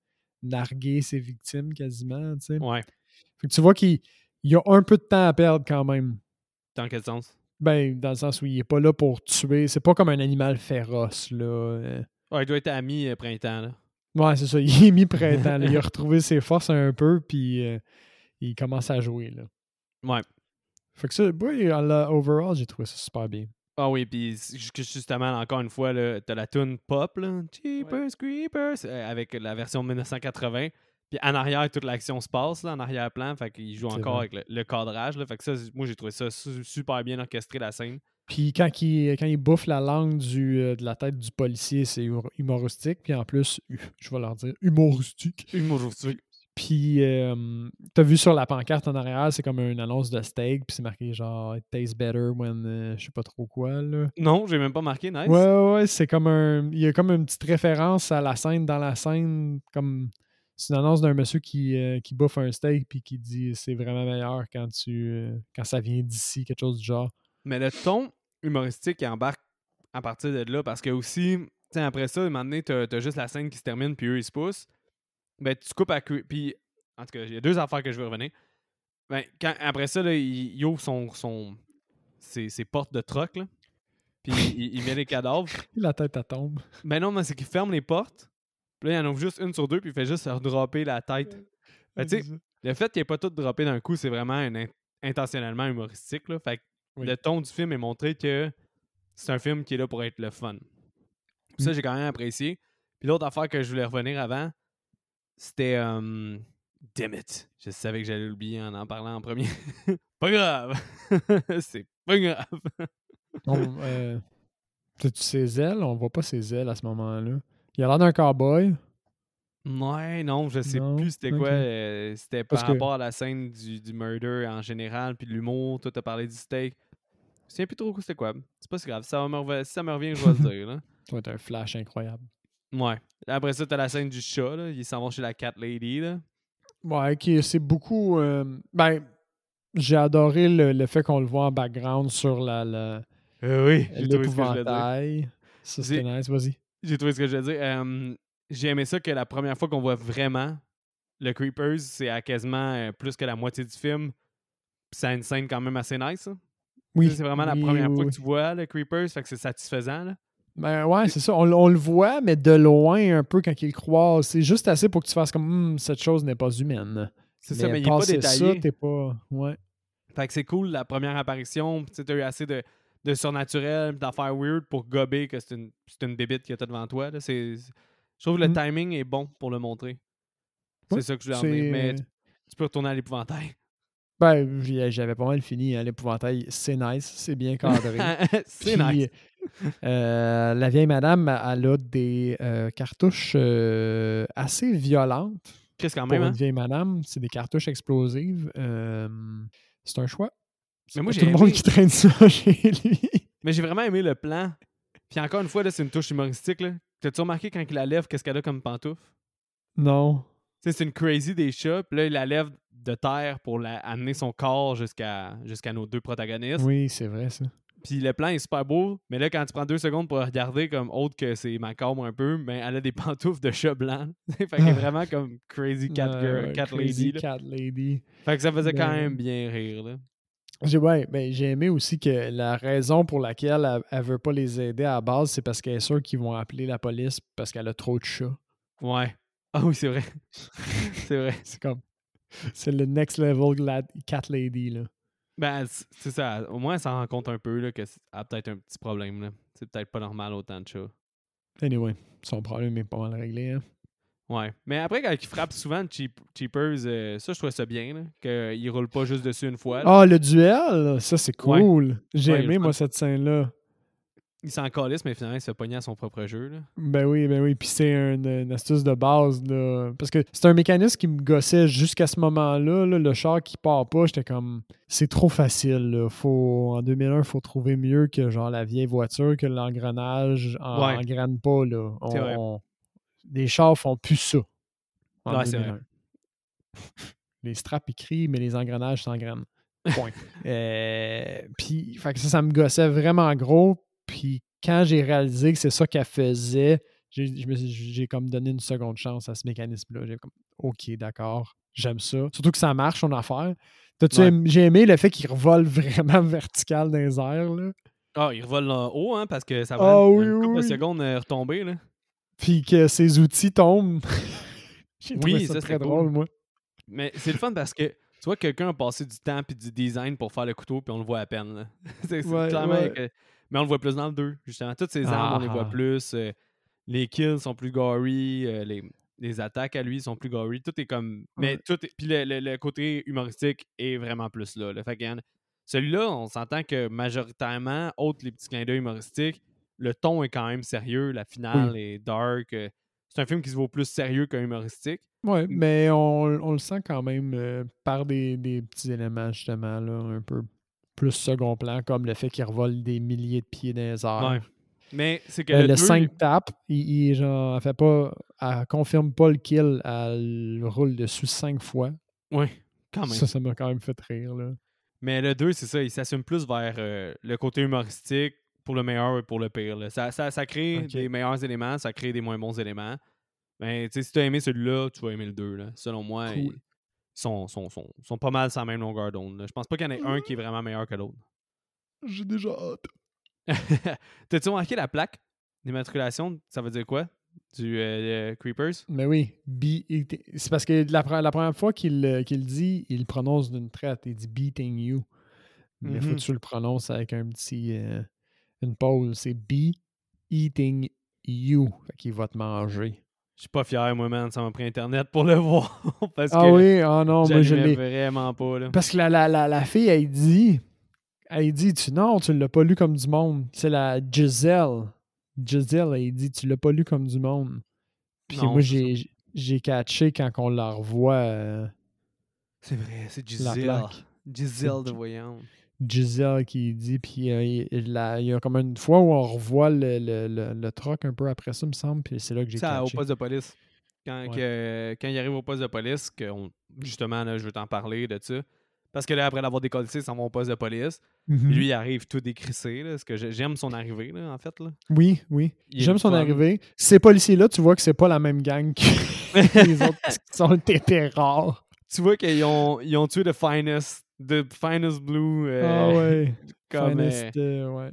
narguer ses victimes quasiment. Tu sais. Ouais. Fait que tu vois qu'il il a un peu de temps à perdre quand même. Dans quel sens? Ben, dans le sens où il est pas là pour tuer. C'est pas comme un animal féroce, là. Euh, Ouais, il doit être à mi-printemps, là. Ouais, c'est ça. Il est mi-printemps. là. Il a retrouvé ses forces un peu, puis euh, il commence à jouer. Là. Ouais. Fait que ça, oui, overall, j'ai trouvé ça super bien. Ah oui, puis justement, encore une fois, t'as la tune pop, là, Jeepers Creepers, euh, avec la version 1980. Puis en arrière, toute l'action se passe, là, en arrière-plan. Fait qu'il joue C'est encore vrai. avec le, le cadrage. Là, fait que ça, moi, j'ai trouvé ça su- super bien orchestré, la scène. Puis quand il, quand il bouffe la langue du, euh, de la tête du policier, c'est hum- humoristique. Puis en plus, je vais leur dire humoristique. Humoristique. Puis euh, t'as vu sur la pancarte en arrière, c'est comme une annonce de steak. Puis c'est marqué genre It tastes better when euh, je sais pas trop quoi. Là. Non, j'ai même pas marqué, nice. Ouais, ouais, ouais, c'est comme un. Il y a comme une petite référence à la scène dans la scène. Comme. C'est une annonce d'un monsieur qui, euh, qui bouffe un steak puis qui dit c'est vraiment meilleur quand tu quand ça vient d'ici, quelque chose du genre. Mais le ton humoristique, embarque à partir de là parce que aussi, après ça, à un moment donné, t'as as juste la scène qui se termine puis eux, ils se poussent. Ben, tu coupes à. Puis, en tout cas, il y a deux affaires que je veux revenir. Ben, quand, après ça, là, il, il ouvre son, son, ses, ses portes de troc, là. Puis il, il met les cadavres. La tête à tombe. Ben non, mais c'est qu'il ferme les portes. Puis là, il en ouvre juste une sur deux, puis il fait juste redropper la tête. Ben, tu sais, le fait qu'il ait pas tout droppé d'un coup, c'est vraiment un in- intentionnellement humoristique. Là. Fait que Oui. le ton du film est montré que c'est un film qui est là pour être le fun. Puis Ça, Mm. j'ai quand même apprécié. Puis l'autre affaire que je voulais revenir avant, c'était euh, Damn it. Je savais que j'allais l'oublier en en parlant en premier. pas grave. c'est pas grave. On, euh, T'as-tu ses ailes? On voit pas ses ailes à ce moment-là. Il a l'air d'un cowboy. Ouais, non, je sais Non? plus c'était quoi. euh, c'était par Parce que- rapport à la scène du, du murder en général, puis de l'humour. Toi, t'as parlé du steak. Je sais plus trop c'était quoi. C'est pas si grave. Ça me Si ça me revient, je vais le dire. Là. Ça va être un flash incroyable. Ouais. Après ça, t'as la scène du chat. Là. Ils s'en vont chez la cat lady. Là. Ouais, qui c'est beaucoup. euh, ben, j'ai adoré le, le fait qu'on le voit en background sur la, la- oui, j'ai trouvé ce que je voulais dire. Ça, c'était nice. Vas-y. J'ai trouvé ce que je veux dire. Euh, j'ai aimé ça que la première fois qu'on voit vraiment le Creepers, c'est à quasiment euh, plus que la moitié du film. Puis ça a une scène quand même assez nice. hein. Oui. C'est vraiment la première oui, fois oui. que tu vois le Creepers, fait que c'est satisfaisant. Là. Ben ouais, c'est ça. On, on le voit, mais de loin un peu quand il croise. C'est juste assez pour que tu fasses comme Hum, cette chose n'est pas humaine. C'est ça, mais il est pas détaillé. Ça, t'es pas. Ouais. Fait que c'est cool la première apparition. Tu t'as eu assez de, de surnaturel, d'affaires weird pour gober que c'est une, c'est une bébite que t'as devant toi. Là. C'est, je trouve que le Mm. timing est bon pour le montrer. C'est ça que je voulais en venir. Mais tu, tu peux retourner à l'épouvantail. Ben, j'avais pas mal fini. hein, L'épouvantail, c'est nice. C'est bien cadré. c'est Puis, nice. Euh, la vieille madame, elle a des euh, cartouches euh, assez violentes. Qu'est-ce quand Pour même, une hein? vieille madame, c'est des cartouches explosives. C'est un choix. Mais moi, tout le monde qui traîne ça chez lui. Mais j'ai vraiment aimé le plan. Puis encore une fois, là, c'est une touche humoristique. T'as-tu remarqué quand il la lève, qu'est-ce qu'elle a comme pantoufle? Non. C'est une crazy des chats. Puis là, il la lève de terre pour la, amener son corps jusqu'à jusqu'à nos deux protagonistes. Oui, c'est vrai ça. Puis le plan est super beau. Mais là, quand tu prends deux secondes pour regarder comme autre que c'est macabre un peu, ben, elle a des pantoufles de chat blanc. fait qu'elle est vraiment comme crazy cat, girl, ouais, cat crazy lady. cat lady. Fait que ça faisait quand Ben, même bien rire. Là. J'ai ouais, ben, j'ai aimé aussi que la raison pour laquelle elle, elle veut pas les aider à la base, c'est parce qu'elle est sûre qu'ils vont appeler la police parce qu'elle a trop de chats. Ouais. Ah oui, c'est vrai. c'est vrai. C'est comme. C'est le next level cat lady, là. Ben, c'est ça. Au moins, elle s'en rend compte un peu là, qu'elle a peut-être un petit problème. là. C'est peut-être pas normal autant de chats. Anyway, son problème est pas mal réglé, hein. Ouais. Mais après, quand il frappe souvent cheap, Cheapers, euh, ça, je trouve ça bien. là, Qu'il roule pas juste dessus une fois. Ah, le duel, ça c'est Ouais. cool. J'ai Ouais, aimé, moi, cette scène-là. Il s'en calisse, mais finalement, il se fait pogner à son propre jeu. Là. Ben oui, ben oui. Puis c'est un- une astuce de base, là. Parce que c'est un mécanisme qui me gossait jusqu'à ce moment-là. là. Le char qui part pas, j'étais comme. C'est trop facile, là. Faut, en 2001, il faut trouver mieux que genre la vieille voiture, que l'engrenage en, Ouais. pas, là. On- C'est vrai. on- les chars font plus ça. Ouais, c'est 2001. les straps ils crient, mais les engrenages s'engranent. Point. Euh, puis, fait que ça, ça me gossait vraiment gros. Puis quand j'ai réalisé que c'est ça qu'elle faisait, j'ai comme donné une seconde chance à ce mécanisme-là. J'ai comme, OK, d'accord, j'aime ça. Surtout que ça marche, son affaire. T'as-tu Ouais. aim- J'ai aimé le fait qu'il revole vraiment vertical dans les airs. Là. Ah, il revole en haut, hein, parce que ça va Ah oui, une oui, couple de oui. secondes euh, retomber. Là. Puis que ses outils tombent. Oui, ça, ça, très drôle, cool. moi. Mais c'est le fun parce que tu vois, quelqu'un a passé du temps puis du design pour faire le couteau, puis on le voit à peine. c'est c'est Ouais, clairement ouais. que- Mais on le voit plus dans le 2, justement. Toutes ses armes, on les Ah. voit plus. euh, les kills sont plus gory. euh, les, les attaques à lui sont plus gory. Tout est comme. Mais Ouais. tout est- Puis le, le- le côté humoristique est vraiment plus là. là. Fait Celui-là, on s'entend que majoritairement, autres les petits clins d'œil humoristiques, le ton est quand même sérieux. La finale est dark. euh, C'est un film qui se vaut plus sérieux qu'un humoristique. Ouais, mais on, on le sent quand même euh, par des, des petits éléments, justement, là, un peu plus second plan, comme le fait qu'il revole des milliers de pieds dans les airs. Ouais. Mais c'est que Euh, le, le deux, 5 tape, il, il, genre, elle fait pas. Elle confirme pas le kill, elle roule dessus 5 fois. Ouais, quand même. Ça, ça m'a quand même fait rire. Là. Mais le 2, c'est ça, il s'assume plus vers euh, le côté humoristique pour le meilleur et pour le pire. là. Ça, ça, ça crée des meilleurs éléments, ça crée des moins bons éléments. Mais tu sais, si tu as aimé celui-là, tu vas aimer le 2. Là. Selon moi, Cool. Sont, sont, sont, sont pas mal sur la même longueur d'onde. Je pense pas qu'il y en ait un qui est vraiment meilleur que l'autre. J'ai déjà hâte. T'as-tu remarqué la plaque d'immatriculation? Ça veut dire quoi? Du euh, Creepers? Mais oui, t- c'est parce que la, la première fois qu'il euh, le dit, il le prononce d'une traite. Il dit beating you. Mais faut que tu le prononces avec un petit. euh, une pause. C'est be eating you. Fait qu'il va te manger. Je suis pas fier, moi, man. Ça m'a pris Internet pour le voir. parce Ah que oui, ah non, moi je l'ai. vraiment pas. Là. Parce que la, la, la, la fille, elle dit. Elle dit, tu non, tu l'as pas lu comme du monde. C'est la Giselle. Giselle, elle dit, tu l'as pas lu comme du monde. Puis Non, moi, j'ai j'ai catché quand on la revoit. euh, C'est vrai, c'est La Giselle. Giselle de voyante. Giselle qui dit, puis euh, il, il y a comme une fois où on revoit le, le, le, le truck un peu après ça, me semble, puis c'est là que j'ai Ça, au poste de police. Quand, Ouais. que- quand il arrive au poste de police, que on- justement, là, je veux t'en parler de ça. Parce que là, après l'avoir décollé, ils s'en vont au poste de police. Mhm. Puis lui, il arrive tout décrissé. Là, parce que j'ai- j'aime son arrivée, là, en fait. Là. Oui, oui. J'aime le son fun. arrivée. Ces policiers-là, tu vois que c'est pas la même gang que les autres qui sont épais rares. Tu vois qu'ils ont, ils ont tué The Finest, The Finest Blue. euh, ah ouais. comme, euh, Finest, euh, ouais.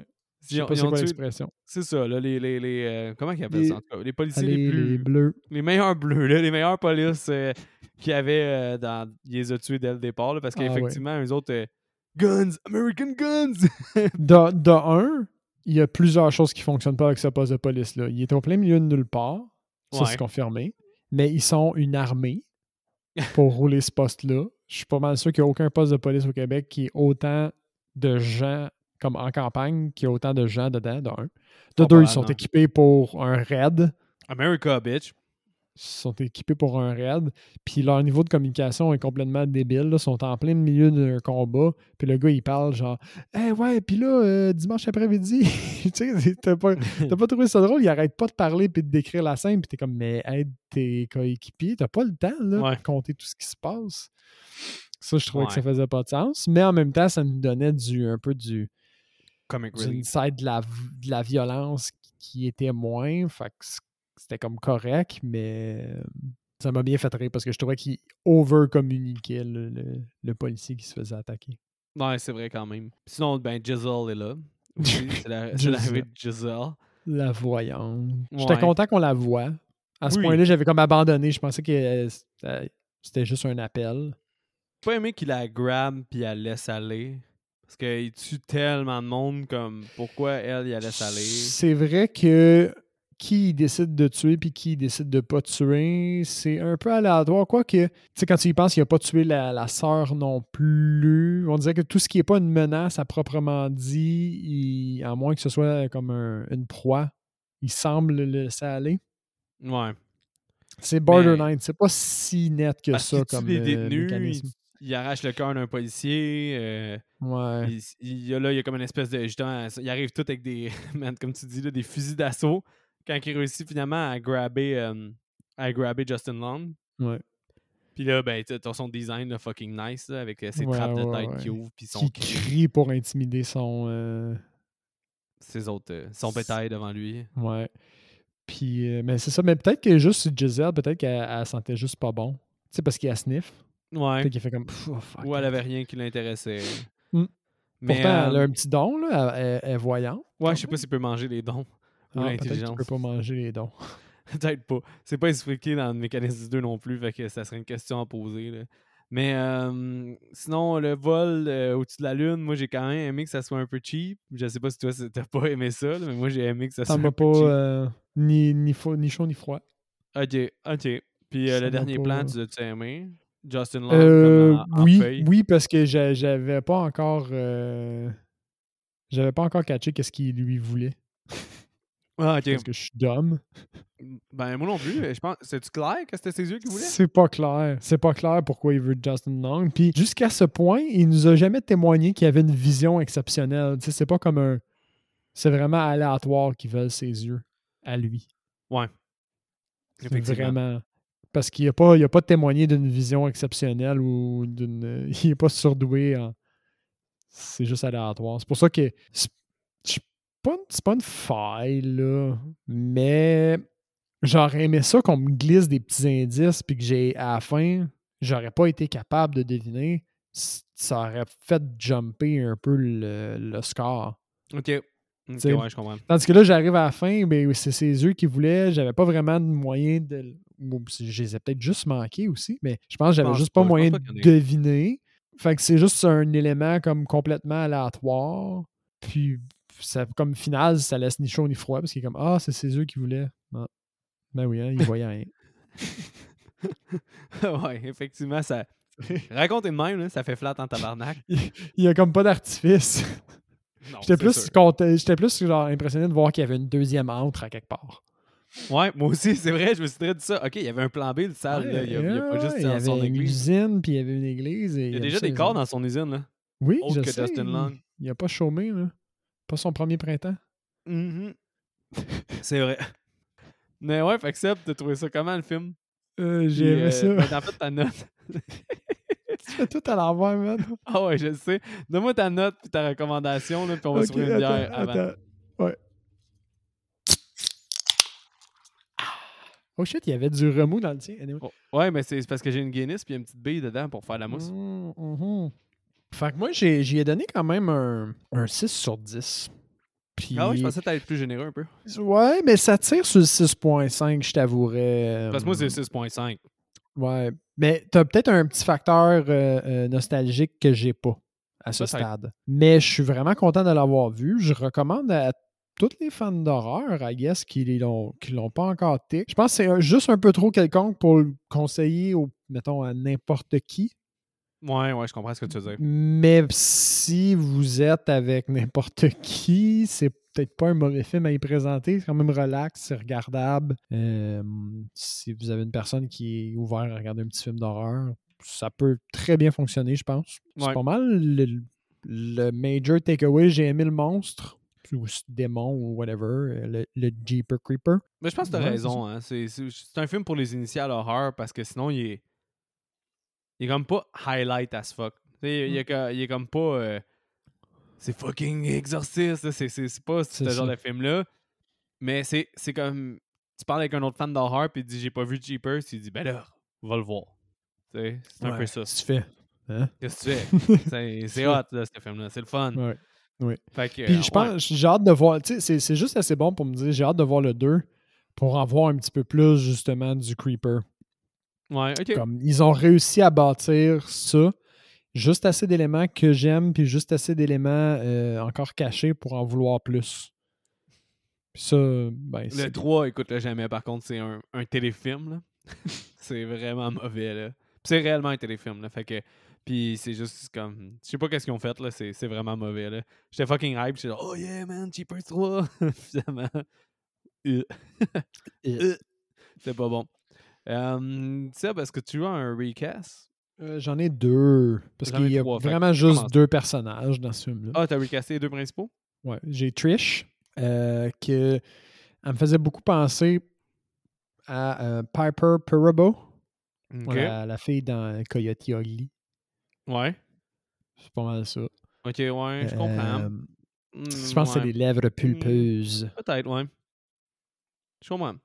Je sais pas c'est quoi l'expression? C'est ça, là, les, les, les, euh, comment ils appellent Les- ça, en tout cas? Les policiers Ah, les, les, plus... les bleus. les meilleurs bleus, là, les meilleures polices qu'il y avait dans. Ils les ont tués dès le départ, là, parce Ah ouais. qu'effectivement, eux autres. guns! American guns! De, de un, il y a plusieurs choses qui fonctionnent pas avec ce poste de police-là. Il est au plein milieu de nulle part. Ça, Ouais. c'est confirmé. Mais ils sont une armée pour rouler ce poste-là. Je suis pas mal sûr qu'il n'y a aucun poste de police au Québec qui ait autant de gens, comme en campagne, qui a autant de gens dedans, de un. De deux, ils sont équipés pour un raid. America, bitch! Sont équipés pour un raid. Puis leur niveau de communication est complètement débile. Ils sont en plein milieu d'un combat. Puis le gars, il parle genre Eh ouais, puis là, euh, dimanche après-midi, tu sais, t'as pas, pas trouvé ça drôle. Il arrête pas de parler puis de décrire la scène. Puis t'es comme Mais aide tes coéquipiers. T'as pas le temps là, Ouais. de compter tout ce qui se passe. Ça, je trouvais que ça faisait pas de sens. Mais en même temps, ça nous donnait du, un peu du, Comic du side de la, de la violence qui était moins. Fait que c'était comme correct, mais euh, ça m'a bien fait rire parce que je trouvais qu'il over-communiquait le, le- le policier qui se faisait attaquer. Ouais, c'est vrai quand même. Sinon, ben, Giselle est là. C'est l'arrivée de Giselle. La voyante. J'étais content qu'on la voie. À ce Oui. point-là, j'avais comme abandonné. Je pensais que euh, c'était- juste un appel. J'ai pas aimé qu'il la grab puis elle laisse aller. Parce qu'il tue tellement de monde comme pourquoi elle, il la laisse aller. C'est vrai que qui décide de tuer puis qui décide de pas tuer, c'est un peu aléatoire. Quoique, tu sais, quand tu y penses, il a pas tué la, la sœur non plus. On dirait que tout ce qui est pas une menace à proprement dit, il- à moins que ce soit comme un- une proie, il semble le laisser aller. Ouais. C'est borderline. C'est pas si net que Parce ça tue comme des euh, détenus, mécanisme. Il arrache le cœur d'un policier. euh, Ouais. il, il y a là, il y a comme une espèce de. Justement, il arrive tout avec des. man, comme tu dis, là, des fusils d'assaut. Quand il réussit finalement à grabber, euh, à grabber Justin Long. Ouais. Puis là, ben, tu as son design là, fucking nice là, avec euh, ses Ouais, trappes de ouais, tête qui ouvrent. Puis son Qui cri, crie pour intimider son. euh, ses autres, euh, son bétail devant lui. Ouais. Puis, mais c'est ça. Mais peut-être que juste Giselle, peut-être qu'elle elle sentait juste pas bon. Tu sais, parce a sniff. Ouais. Peut-être qu'il fait comme. Oh, fuck. Ou elle avait rien qui l'intéressait. Mm. Mais, Pourtant, elle a un petit don, là. Elle, elle- elle est voyante. ouais, je sais pas s'il peut manger les dons. Ou Ah, pas manger les dons. Peut-être pas. C'est pas expliqué dans le mécanisme 2 non plus, fait que ça serait une question à poser. là. Mais euh, sinon, le vol euh, au-dessus de la Lune, moi, j'ai quand même aimé que ça soit un peu cheap. Je sais pas si toi, t'as pas aimé ça, là, mais moi, j'ai aimé que ça soit un peu pas cheap. euh, ni, ni, ni chaud ni froid. Ok, ok. Puis euh, le dernier pas- plan, tu l'as-tu aimé? Justin Long Euh, comme en, en oui, feuille. oui, parce que j'a- j'avais pas encore. j'avais pas encore catché qu'est-ce qu'il lui voulait. Ah, ok. Parce que je suis dumb. Ben, moi non plus. Je pense. C'est-tu clair que c'était ses yeux qui voulaient? C'est pas clair. C'est pas clair pourquoi il veut Justin Long. Puis jusqu'à ce point, il nous a jamais témoigné qu'il avait une vision exceptionnelle. Tu sais, c'est pas comme un. C'est vraiment aléatoire qu'ils veulent ses yeux à lui. Ouais. Vraiment. Parce qu'il n'a pas, il a pas témoigné d'une vision exceptionnelle ou d'une. Il n'est pas surdoué. en- C'est juste aléatoire. C'est pour ça que. Pas, pas une faille, là. Mais j'aurais aimé ça qu'on me glisse des petits indices puis que j'ai, à la fin, j'aurais pas été capable de deviner. Ça aurait fait jumper un peu le, le score. Ok. Ok, T'sais, ouais, je comprends. Tandis que là, j'arrive à la fin, ben, c'est ses yeux qui voulaient. J'avais pas vraiment de moyen de. Je les ai peut-être juste manqués aussi, mais je pense que j'avais juste pas, moyen de deviner. Fait que c'est juste un élément comme complètement aléatoire. Puis, ça, comme finale, ça laisse ni chaud ni froid parce qu'il est comme Ah, c'est ses yeux qui voulaient. Ah. Ben oui, hein, il voyait rien. ouais, effectivement, ça. Racontez de même, là, ça fait flat en tabarnak. Il y a comme pas d'artifice. J'étais plus, j'étais plus genre, impressionné de voir qu'il y avait une deuxième entre à quelque part. Ouais, moi aussi, c'est vrai, je me suis très dit ça. Ok, il y avait un plan B, le salle, là. Il y a, y a pas juste il y son avait une usine, puis il y avait une église. Et Il y a aime déjà ça, des les corps dans son usine, là. Oui, autres je que sais, Dustin il- Long. Il n'a pas chômé, là. Pas son premier printemps? Mhm. c'est vrai. Mais ouais, fait que Seb, t'as trouvé ça comment le film? Euh, J'ai aimé euh, ça. ben, en fait, ta note. tu fais tout à l'envers, man. Ah ouais, je le sais. Donne-moi ta note puis ta recommandation, là, puis on va se trouver une bière avant. attends. Ouais. Oh shit, il y avait du remous dans le tien. Anyway. Oh, Ouais, mais c'est parce que j'ai une Guinness puis une petite bille dedans pour faire la mousse. Mm, mhm. Fait que moi, j'ai- j'y ai donné quand même un, un 6 sur 10. Puis, Ah ouais, je pensais que t'allais être plus généreux un peu. Ouais, mais ça tire sur le 6.5, je t'avouerais. Parce que moi, c'est Euh, 6.5. Ouais. Mais t'as peut-être un petit facteur euh, euh, nostalgique que j'ai pas à ce stade. Mais je suis vraiment content de l'avoir vu. Je recommande à tous les fans d'horreur, I guess, qui l'ont qui l'ont pas encore tic. Je pense que c'est un- juste un peu trop quelconque pour le conseiller, au, mettons, à n'importe qui. Ouais, ouais, je comprends ce que tu veux dire. Mais si vous êtes avec n'importe qui, c'est peut-être pas un mauvais film à y présenter. C'est quand même relax, c'est regardable. Euh, si vous avez une personne qui est ouverte à regarder un petit film d'horreur, ça peut très bien fonctionner, je pense. C'est Ouais. pas mal le, le major takeaway. J'ai aimé le monstre, ou démon, ou whatever, euh, le, le Jeeper Creeper. Mais je pense que t'as Ouais, raison. Hein. C'est un film pour les initiales horreur parce que sinon, il est. Il est comme pas highlight as fuck. Il, est, co- il est comme pas. euh, c'est fucking exorciste. C'est pas ce genre de film-là. Mais c'est comme. Tu parles avec un autre fan d'horreur puis il dit J'ai pas vu Jeepers. Il dit Ben là, va le voir. Tu sais, C'est un peu ça. si tu fais. Hein? Qu'est-ce que tu fais? C'est- hot, là, ce film-là. C'est le fun. Ouais. Fait que, Puis euh, je ouais. pense, j'ai hâte de voir, tu sais, c'est- c'est juste assez bon pour me dire, j'ai hâte de voir le 2 pour en voir un petit peu plus justement du Creeper. Ouais. Comme ils ont réussi à bâtir ça, juste assez d'éléments que j'aime, puis juste assez d'éléments euh, encore cachés pour en vouloir plus. Puis ça, ben, Le c'est 3, écoute, là, jamais. Par contre, c'est un, un téléfilm. c'est vraiment mauvais. là. C'est réellement un téléfilm. Là. Fait que. Puis c'est juste comme. Je sais pas qu'est-ce qu'ils ont fait. là. C'est c'est vraiment mauvais. là. J'étais fucking hype. J'étais genre, oh yeah, man, Cheaper 3. Finalement. euh, euh, C'était pas bon. Tu sais, parce que tu as un recast? Euh, J'en ai deux. Parce qu'il y a trois, vraiment juste commence. deux personnages dans ce film-là. Ah, t'as recasté les deux principaux? Ouais, j'ai Trish, euh, que elle me faisait beaucoup penser à euh, Piper Perabo, Ok. voilà, la fille dans Coyote Ugly. Ouais. C'est pas mal ça. Ok, ouais, je comprends. Je pense que c'est les lèvres pulpeuses. Peut-être, ouais. Je comprends.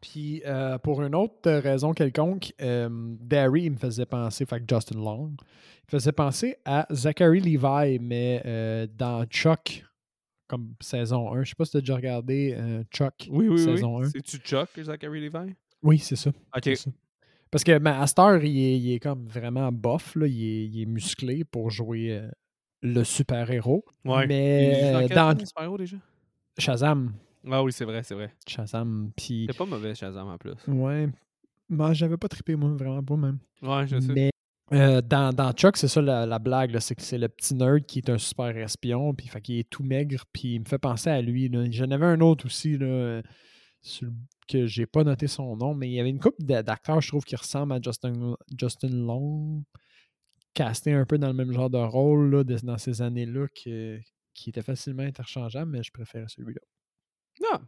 Puis euh, pour une autre raison quelconque, euh, Barry il me faisait penser, fait que Justin Long, il me faisait penser à Zachary Levi, mais euh, dans Chuck, comme saison 1. Je sais pas si tu as déjà regardé euh, Chuck, Oui, oui, saison oui. 1. C'est-tu Chuck, Zachary Levi? Oui, c'est ça. Ok. c'est ça. Parce que ben, heure, il est, il est comme vraiment bof, là. Il, est, il est musclé pour jouer euh, le super-héros. Ouais. Mais Il euh, dans film, super-héros, déjà? Shazam, Ah oui, c'est vrai, c'est vrai. Shazam, puis C'est pas mauvais, Shazam, en plus. ouais, moi j'avais pas trippé moi vraiment pas même. Ouais, je sais. Mais euh, dans, dans Chuck, c'est ça la, la blague, là, c'est que c'est le petit nerd qui est un super espion, puis fait qu'il est tout maigre, puis il me fait penser à lui. Là. J'en avais un autre aussi là, sur le- que j'ai pas noté son nom, mais il y avait une couple d'a- d'acteurs, je trouve, qui ressemblent à Justin, Justin Long, casté un peu dans le même genre de rôle là, de- dans ces années-là, que- qui était facilement interchangeable, mais je préférais celui-là. Non,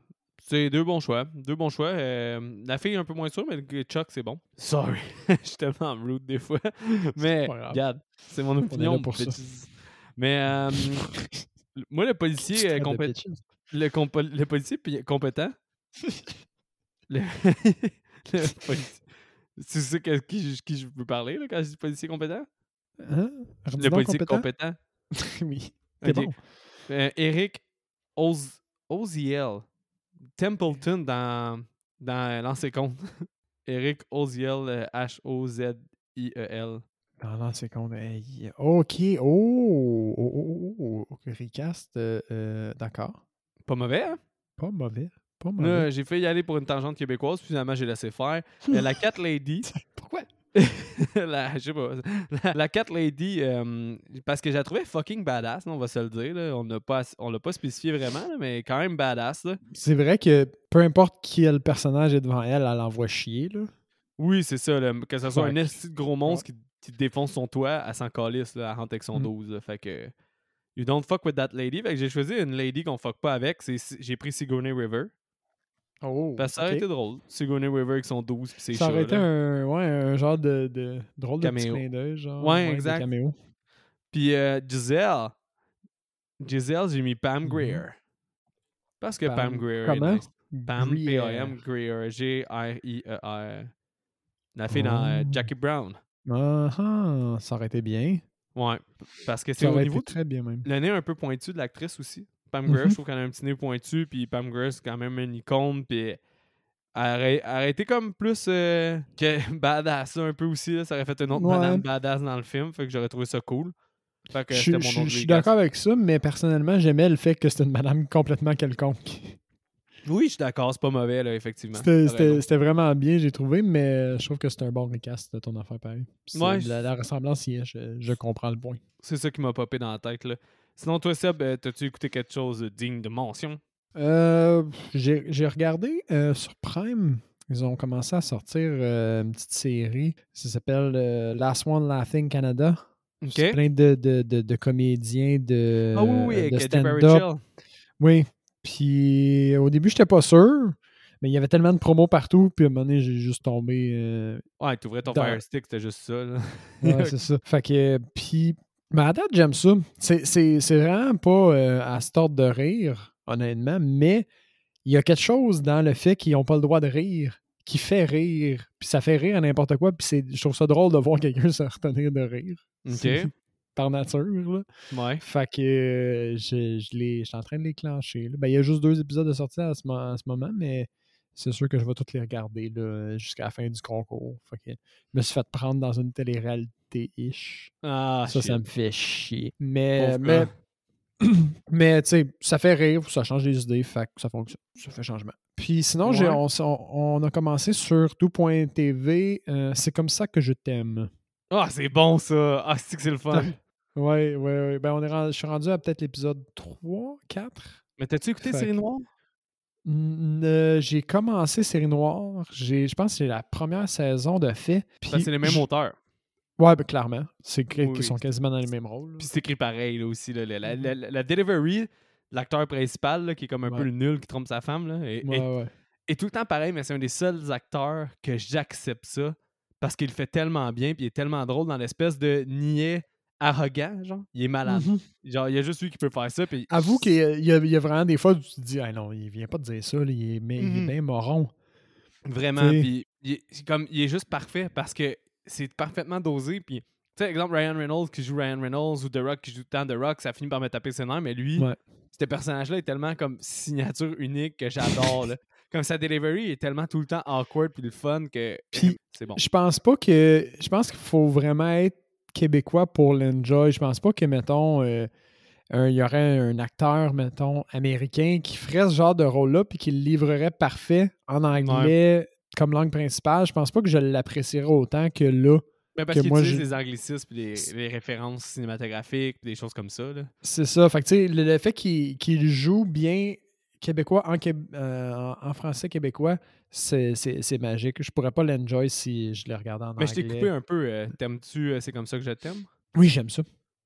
c'est deux bons choix. Deux bons choix. Euh, la fille est un peu moins sûre, mais le Chuck, c'est bon. Sorry. Je suis tellement rude des fois. Mais, regarde, c'est mon opinion. pour ça. Mais, euh, moi, le policier euh, traites de compé- bitches. le, compo- le policier compétent. le, le policier. Tu sais que- qui, je- qui je veux parler là, quand je dis policier compétent? Hein? Le policier compétent? compétent. oui. C'est Ok. bon. Euh, Eric Oz- Oziel. Templeton dans, dans compte. Eric Oziel, euh, H-O-Z-I-E-L. Ah non, c'est con. Hey, ok. Oh! Oh, oh, oh. Recast. euh, euh, D'accord. Pas mauvais, hein? Pas mauvais. Pas mauvais. j'ai fait y aller pour une tangente québécoise, puis finalement, j'ai laissé faire. Euh, la Cat Lady. Pourquoi? la, je sais pas. La, la Cat Lady, euh, parce que j'ai la trouvée fucking badass, on va se le dire. là. On pas, on l'a pas spécifié vraiment, là, mais quand même badass. C'est vrai que peu importe quel personnage est devant elle, elle envoie chier. Là. Oui, c'est ça. là, que ce soit Ouais. un esti de gros monstre qui, qui défonce son toit, elle s'en calisse, elle rentre avec son Mm. 12. là. fait que. You don't fuck with that lady. Fait que j'ai choisi une lady qu'on fuck pas avec. J'ai pris Sigourney River. Oh, Parce que ça aurait été drôle. Sigourney River avec son 12 pis ses Ça aurait été un, ouais, un genre de, de drôle de petit Caméo. clin d'œil. genre, Ouais, exact. Puis euh, Giselle. Giselle, j'ai mis Pam Mhm. Greer. Parce que Pam, Pam- Greer comment? nice. Pam, Greer. P-A-M, Greer. G-R-I-E-R. La fille dans euh, Oh. Jackie Brown. Ah, ah, ça aurait été bien. Ouais. Parce que c'est au niveau très bien même. le nez un peu pointu de l'actrice aussi. Pam Grier, Mhm. je trouve qu'elle a un petit nez pointu, puis Pam Grier, c'est quand même une icône, puis elle aurait, été comme plus euh, que badass un peu aussi. là. Ça aurait fait une autre Ouais. madame badass dans le film, fait que j'aurais trouvé ça cool. Fait que Je, suis d'accord avec ça, mais personnellement, j'aimais le fait que c'était une madame complètement quelconque. Oui, je suis d'accord, c'est pas mauvais, là, effectivement. C'était- vraiment bien, j'ai trouvé, mais je trouve que c'est un bon recast de ton affaire pareil. Ouais, la, la ressemblance je, je comprends le point. C'est ça qui m'a popé dans la tête. Là. Sinon, toi, Seb, euh, t'as-tu écouté quelque chose de digne de mention? Euh, J'ai regardé euh, sur Prime, ils ont commencé à sortir euh, une petite série. Ça s'appelle Last One Laughing Canada. C'est OK. plein de, de, de, de comédiens de, Ah oui, oui, de stand-up. Oui. Puis au début, j'étais pas sûr, mais il y avait tellement de promos partout, puis à un moment donné, j'ai juste tombé. euh, Ouais, t'ouvrais ton Dans- Fire Stick, c'était juste ça. Là. Ouais, c'est ça. Fait que, puis, mais à date, j'aime ça. C'est- vraiment pas euh, à ce ordre de rire, honnêtement, mais il y a quelque chose dans le fait qu'ils n'ont pas le droit de rire qui fait rire, puis ça fait rire à n'importe quoi, puis c'est- je trouve ça drôle de voir quelqu'un se retenir de rire. OK. Par nature, là. Ouais. Fait que euh, je, je, l'ai- je suis en train de les clencher. là. Ben, il y a juste deux épisodes de sortie à ce, à ce moment, mais c'est sûr que je vais tous les regarder jusqu'à la fin du concours. Fait que je me suis fait prendre dans une télé-réalité-ish. Ah, ça, shit. ça me fait chier. Mais, mais, mais tu sais, ça fait rire, ça change les idées, fait que ça fonctionne. Ça fait changement. Puis sinon, Ouais. on, a commencé sur tout.tv. euh, c'est comme ça que je t'aime. Ah, c'est bon, ça. Ah, c'est que c'est le fun? Ouais, ouais, ouais. Ben, on est rendu- je suis rendu à peut-être l'épisode 3, 4. Mais t'as-tu écouté Série Noire? Euh, j'ai commencé Série Noire. Je pense que c'est la première saison de fait. Que c'est les mêmes auteurs. Ouais, ben, clairement. C'est Oui, qu'ils oui, sont quasiment dans les mêmes rôles. Puis c'est écrit pareil, là, aussi. Là, la, la, la- delivery, l'acteur principal, là, qui est comme un peu le nul qui trompe sa femme, là, est, Ouais, est- ouais. est tout le temps pareil, mais c'est un des seuls acteurs que j'accepte ça parce qu'il le fait tellement bien, puis il est tellement drôle dans l'espèce de niais arrogant, genre. Il est malade. Mhm. Genre, il y a juste lui qui peut faire ça, puis... Avoue qu'il y y a- vraiment des fois où tu te dis, ah non, il vient pas de dire ça, là, il est, mais il est Mhm. bien moron. Vraiment, puis il est, comme, il est juste parfait parce que c'est parfaitement dosé, puis... Tu sais, exemple, Ryan Reynolds qui joue Ryan Reynolds ou The Rock qui joue tant The Rock, ça finit par me taper ses nerfs, mais lui, Ouais. ce personnage-là est tellement comme signature unique que j'adore, là. comme sa delivery est tellement tout le temps awkward puis le fun que c'est bon. Je pense pas que. Je pense qu'il faut vraiment être québécois pour l'enjoy. Je pense pas que, mettons, euh, il y aurait un acteur, mettons, américain qui ferait ce genre de rôle-là puis qui le livrerait parfait en anglais comme langue principale. Je pense pas que je l'apprécierais autant que là. Mais parce que qu'il moi, utilise je- les anglicismes puis les, les références cinématographiques des choses comme ça. C'est ça. Fait que, tu sais, le, le fait qu'il qu'il joue bien québécois en, euh, en, français québécois, c'est c'est- c'est magique. Je pourrais pas l'enjoy si je le regardais en Mais je t'ai anglais. coupé un peu. euh, T'aimes-tu euh, C'est comme ça que je t'aime? Oui, j'aime ça.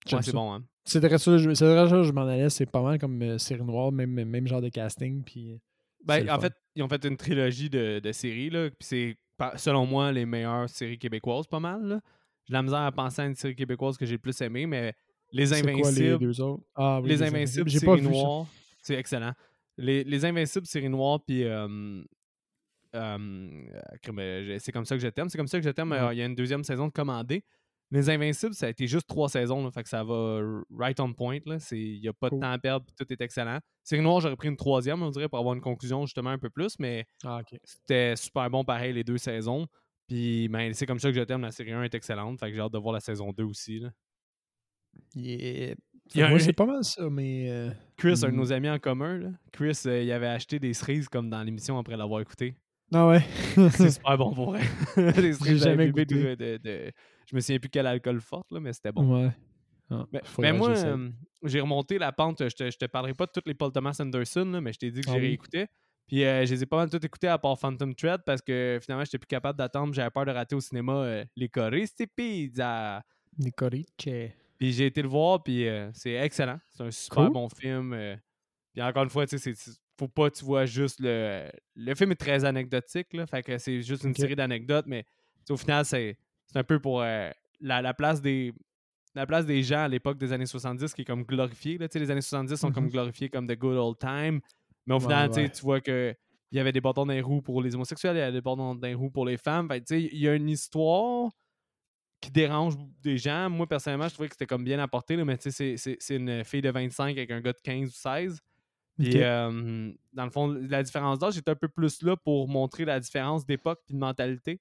J'aime Ouais, c'est bon, hein? C'est vrai ça, je, c'est vrai ça, je m'en allais. C'est pas mal comme euh, série noire, même, même genre de casting. Puis, Ben, en fait, ils ont fait une trilogie de, de séries, là. Puis c'est, selon moi, les meilleures séries québécoises, pas mal. J'ai la misère à penser à une série québécoise que j'ai le plus aimée, mais Les c'est quoi les Invincibles, deux autres? Ah, oui, Les Invincibles, J'ai pas vu c'est excellent. Les, les Invincibles, série noire, puis euh, euh, c'est comme ça que je t'aime. C'est comme ça que je t'aime. Ouais. euh, Il y a une deuxième saison de commandée. Les Invincibles, ça a été juste trois saisons, là, fait que ça va right on point. Il n'y a pas Cool. de temps à perdre, tout est excellent. Série noire, j'aurais pris une troisième, on dirait, pour avoir une conclusion justement un peu plus, mais Ah, c'était super bon pareil les deux saisons. Puis ben, c'est comme ça que je t'aime. La série 1 est excellente. Fait que j'ai hâte de voir la saison 2 aussi. là. Yeah. Moi, un- c'est pas mal ça, mais. euh, Chris, un de Mm. nos amis en commun, là, Chris, euh, il avait acheté des cerises comme dans l'émission après l'avoir écouté. Ah ouais? C'est super bon pour vrai. des cerises jamais de, goûté. de- de- Je me souviens plus quel alcool forte, là, mais c'était bon. Ouais. Ah, Mais, moi, euh, j'ai remonté la pente. Je te, je te parlerai pas de toutes les Paul Thomas Anderson, là, mais je t'ai dit que Ah j'ai oui? réécouté. Puis euh, je les ai pas mal toutes écoutées à part Phantom Thread parce que finalement, j'étais plus capable d'attendre. J'avais peur de rater au cinéma les Choristi Pizza. Nicorice. Puis j'ai été le voir, puis euh, c'est excellent. C'est un super Cool. bon film. euh. Puis encore une fois, tu sais, faut pas que tu vois juste le. Le film est très anecdotique, là. Fait que c'est juste une série d'anecdotes, mais au final, c'est un peu pour euh, la, la place des. La place des gens à l'époque des années 70 qui est comme glorifiée. là. Les années 70 sont comme Mhm. glorifiées comme the good old time. Mais au Ouais, final, tu sais, ouais. tu vois que il y avait des bâtons dans les roues pour les homosexuels, il y avait des bâtons dans les roues pour les femmes. Fait il y a une histoire qui dérange des gens. Moi, personnellement, je trouvais que c'était comme bien apporté, là, mais tu sais, c'est- une fille de 25 avec un gars de 15 ou 16. Puis, Ok. euh, dans le fond, la différence d'âge est un peu plus là pour montrer la différence d'époque et de mentalité.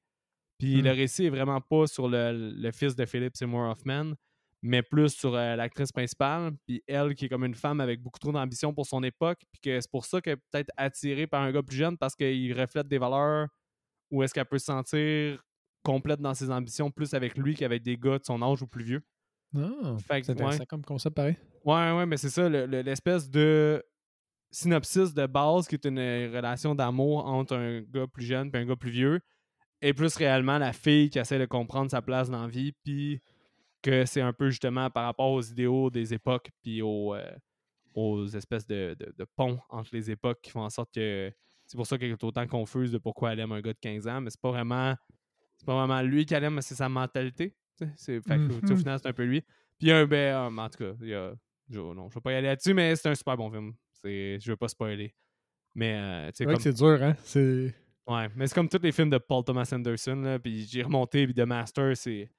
Puis Mm. le récit est vraiment pas sur le, le fils de Philip Seymour Hoffman, mais plus sur euh, l'actrice principale. Puis elle, qui est comme une femme avec beaucoup trop d'ambition pour son époque, puis que c'est pour ça qu'elle est peut-être attirée par un gars plus jeune parce qu'il reflète des valeurs où est-ce qu'elle peut se sentir complète dans ses ambitions plus avec lui qu'avec des gars de son âge ou plus vieux. Que, c'est intéressant ouais. comme concept, pareil. Ouais, ouais, mais c'est ça, le- le- l'espèce de synopsis de base qui est une euh, relation d'amour entre un gars plus jeune et un gars plus vieux, et plus réellement la fille qui essaie de comprendre sa place dans la vie, puis que c'est un peu justement par rapport aux idéaux des époques, puis aux, euh, aux espèces de, de- de ponts entre les époques qui font en sorte que c'est pour ça qu'elle est autant confuse de pourquoi elle aime un gars de 15 ans, mais c'est pas vraiment c'est pas vraiment lui qu'elle aime, mais c'est sa mentalité. C'est, fait que, au Mhm. final, c'est un peu lui. Puis il y a un ben, euh, en tout cas, il y a, je, non, je vais pas y aller là-dessus, mais c'est un super bon film. C'est, je veux pas spoiler. Mais euh, C'est vrai comme, que c'est dur, hein? C'est. ouais, mais c'est comme tous les films de Paul Thomas Anderson. Là, puis j'ai remonté, puis The Master, c'est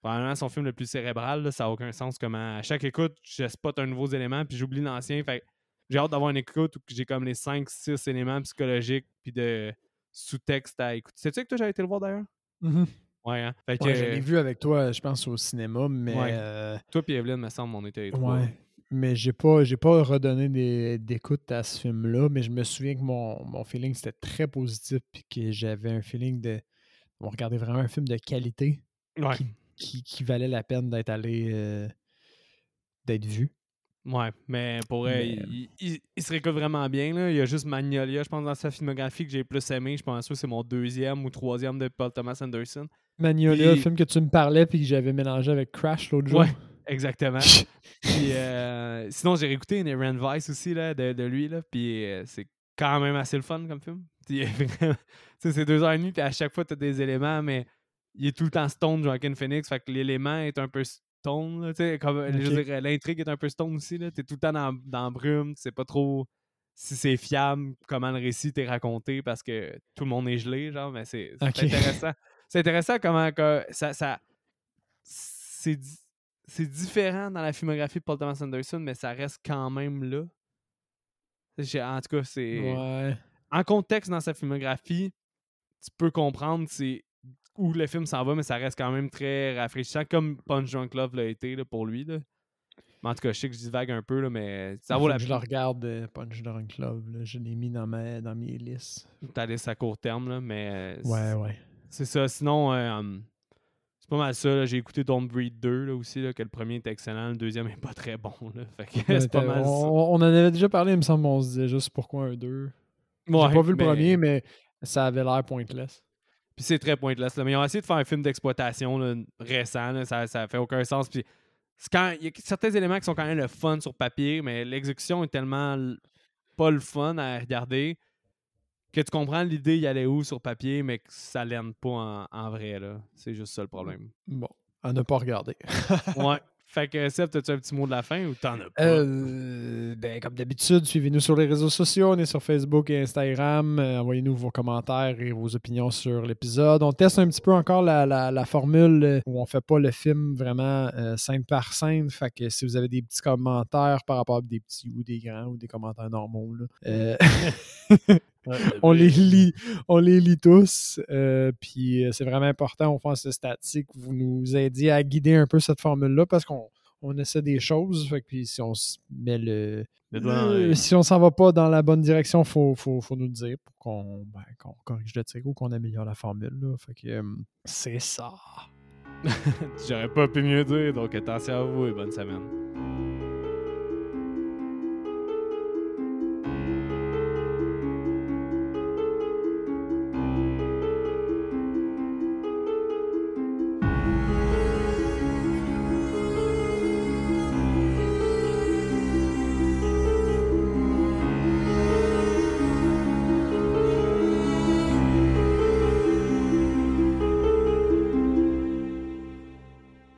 probablement son film le plus cérébral. là, ça n'a aucun sens comment à chaque écoute, je spot un nouveau élément, puis j'oublie l'ancien. Fait j'ai hâte d'avoir une écoute où j'ai comme les 5-6 éléments psychologiques, puis de sous-texte à écouter. C'est-tu que toi, j'avais été le voir d'ailleurs? Mhm. Ouais, hein? Fait que, Ouais, je l'ai vu avec toi, je pense, au cinéma, mais. Ouais. euh, Toi et Evelyne, me semble, on était trois. ouais. Mais j'ai pas, j'ai pas redonné des- d'écoute à ce film-là, mais je me souviens que mon, mon feeling c'était très positif puis que j'avais un feeling de. On regardait vraiment un film de qualité Ouais. qui, qui valait la peine d'être allé. euh, d'être vu. Ouais, mais pour Mais- il, il- il se réécoute vraiment bien. Là. Il y a juste Magnolia, je pense, dans sa filmographie que j'ai plus aimé. Je pense que c'est mon deuxième ou troisième de Paul Thomas Anderson. Magnolia, le film que tu me parlais puis que j'avais mélangé avec Crash l'autre jour. Ouais. Exactement. Puis euh, sinon, j'ai réécouté Inherent Vice aussi là, de, de lui. Là, puis euh, c'est quand même assez le fun comme film. C'est deux heures et demie, puis à chaque fois, tu as des éléments, mais il est tout le temps stone, Joaquin Phoenix. Fait que l'élément est un peu stone. là, comme, Je veux Ok. dire, l'intrigue est un peu stone aussi. Tu es tout le temps dans, dans la brume. Tu sais pas trop si c'est fiable, comment le récit t'est raconté parce que tout le monde est gelé. Genre, mais c'est intéressant. C'est intéressant comment que ça. ça c'est di- c'est différent dans la filmographie de Paul Thomas Anderson, mais ça reste quand même là. En tout cas, c'est. Ouais. en contexte dans sa filmographie, tu peux comprendre c'est où le film s'en va, mais ça reste quand même très rafraîchissant, comme Punch Drunk Love l'a été là, pour lui. Là. Mais en tout cas, je sais que je divague un peu, là, mais ça vaut la Je le regarde, euh, Punch Drunk Love. Je l'ai mis dans, ma, dans mes listes. Ta liste à court terme, là, mais. Ouais, ouais. C'est ça. Sinon, euh, hum, c'est pas mal ça. là. J'ai écouté Don't Breed 2 là, aussi, là, que le premier est excellent, le deuxième est pas très bon. Là. Fait que c'est pas mal on, ça. on en avait déjà parlé, il me semble, on se disait juste pourquoi un 2. J'ai Ouais, pas vu le mais- premier, mais ça avait l'air pointless. Puis c'est très pointless. Là. Mais ils ont essayé de faire un film d'exploitation là, récent. là. Ça, ça fait aucun sens. Puis c'est quand il y a certains éléments qui sont quand même le fun sur papier, mais l'exécution est tellement l- pas le fun à regarder que tu comprends l'idée y allait où sur papier, mais que ça l'aime pas en, en vrai. là. C'est juste ça le problème. Bon, à ne pas regarder. ouais. Fait que Seb, as-tu un petit mot de la fin ou t'en as pas? Euh, ben, comme d'habitude, suivez-nous sur les réseaux sociaux. On est sur Facebook et Instagram. Euh, Envoyez-nous vos commentaires et vos opinions sur l'épisode. On teste un petit peu encore la, la- la formule euh, où on fait pas le film vraiment euh, scène par scène. Fait que si vous avez des petits commentaires par rapport à des petits ou des grands ou des commentaires normaux, là, euh, on les lit, on les lit tous. euh, puis euh, c'est vraiment important au fond ce stade-ci que vous nous aidiez à guider un peu cette formule-là parce qu'on on essaie des choses. Fait que puis si on se met le. Le doigt dans le- l'œil. si on s'en va pas dans la bonne direction, il faut, faut, faut nous le dire pour qu'on ben, qu'on corrige le tir ou qu'on améliore la formule. là. Fait que euh, c'est ça. J'aurais pas pu mieux dire, donc attention à vous et bonne semaine.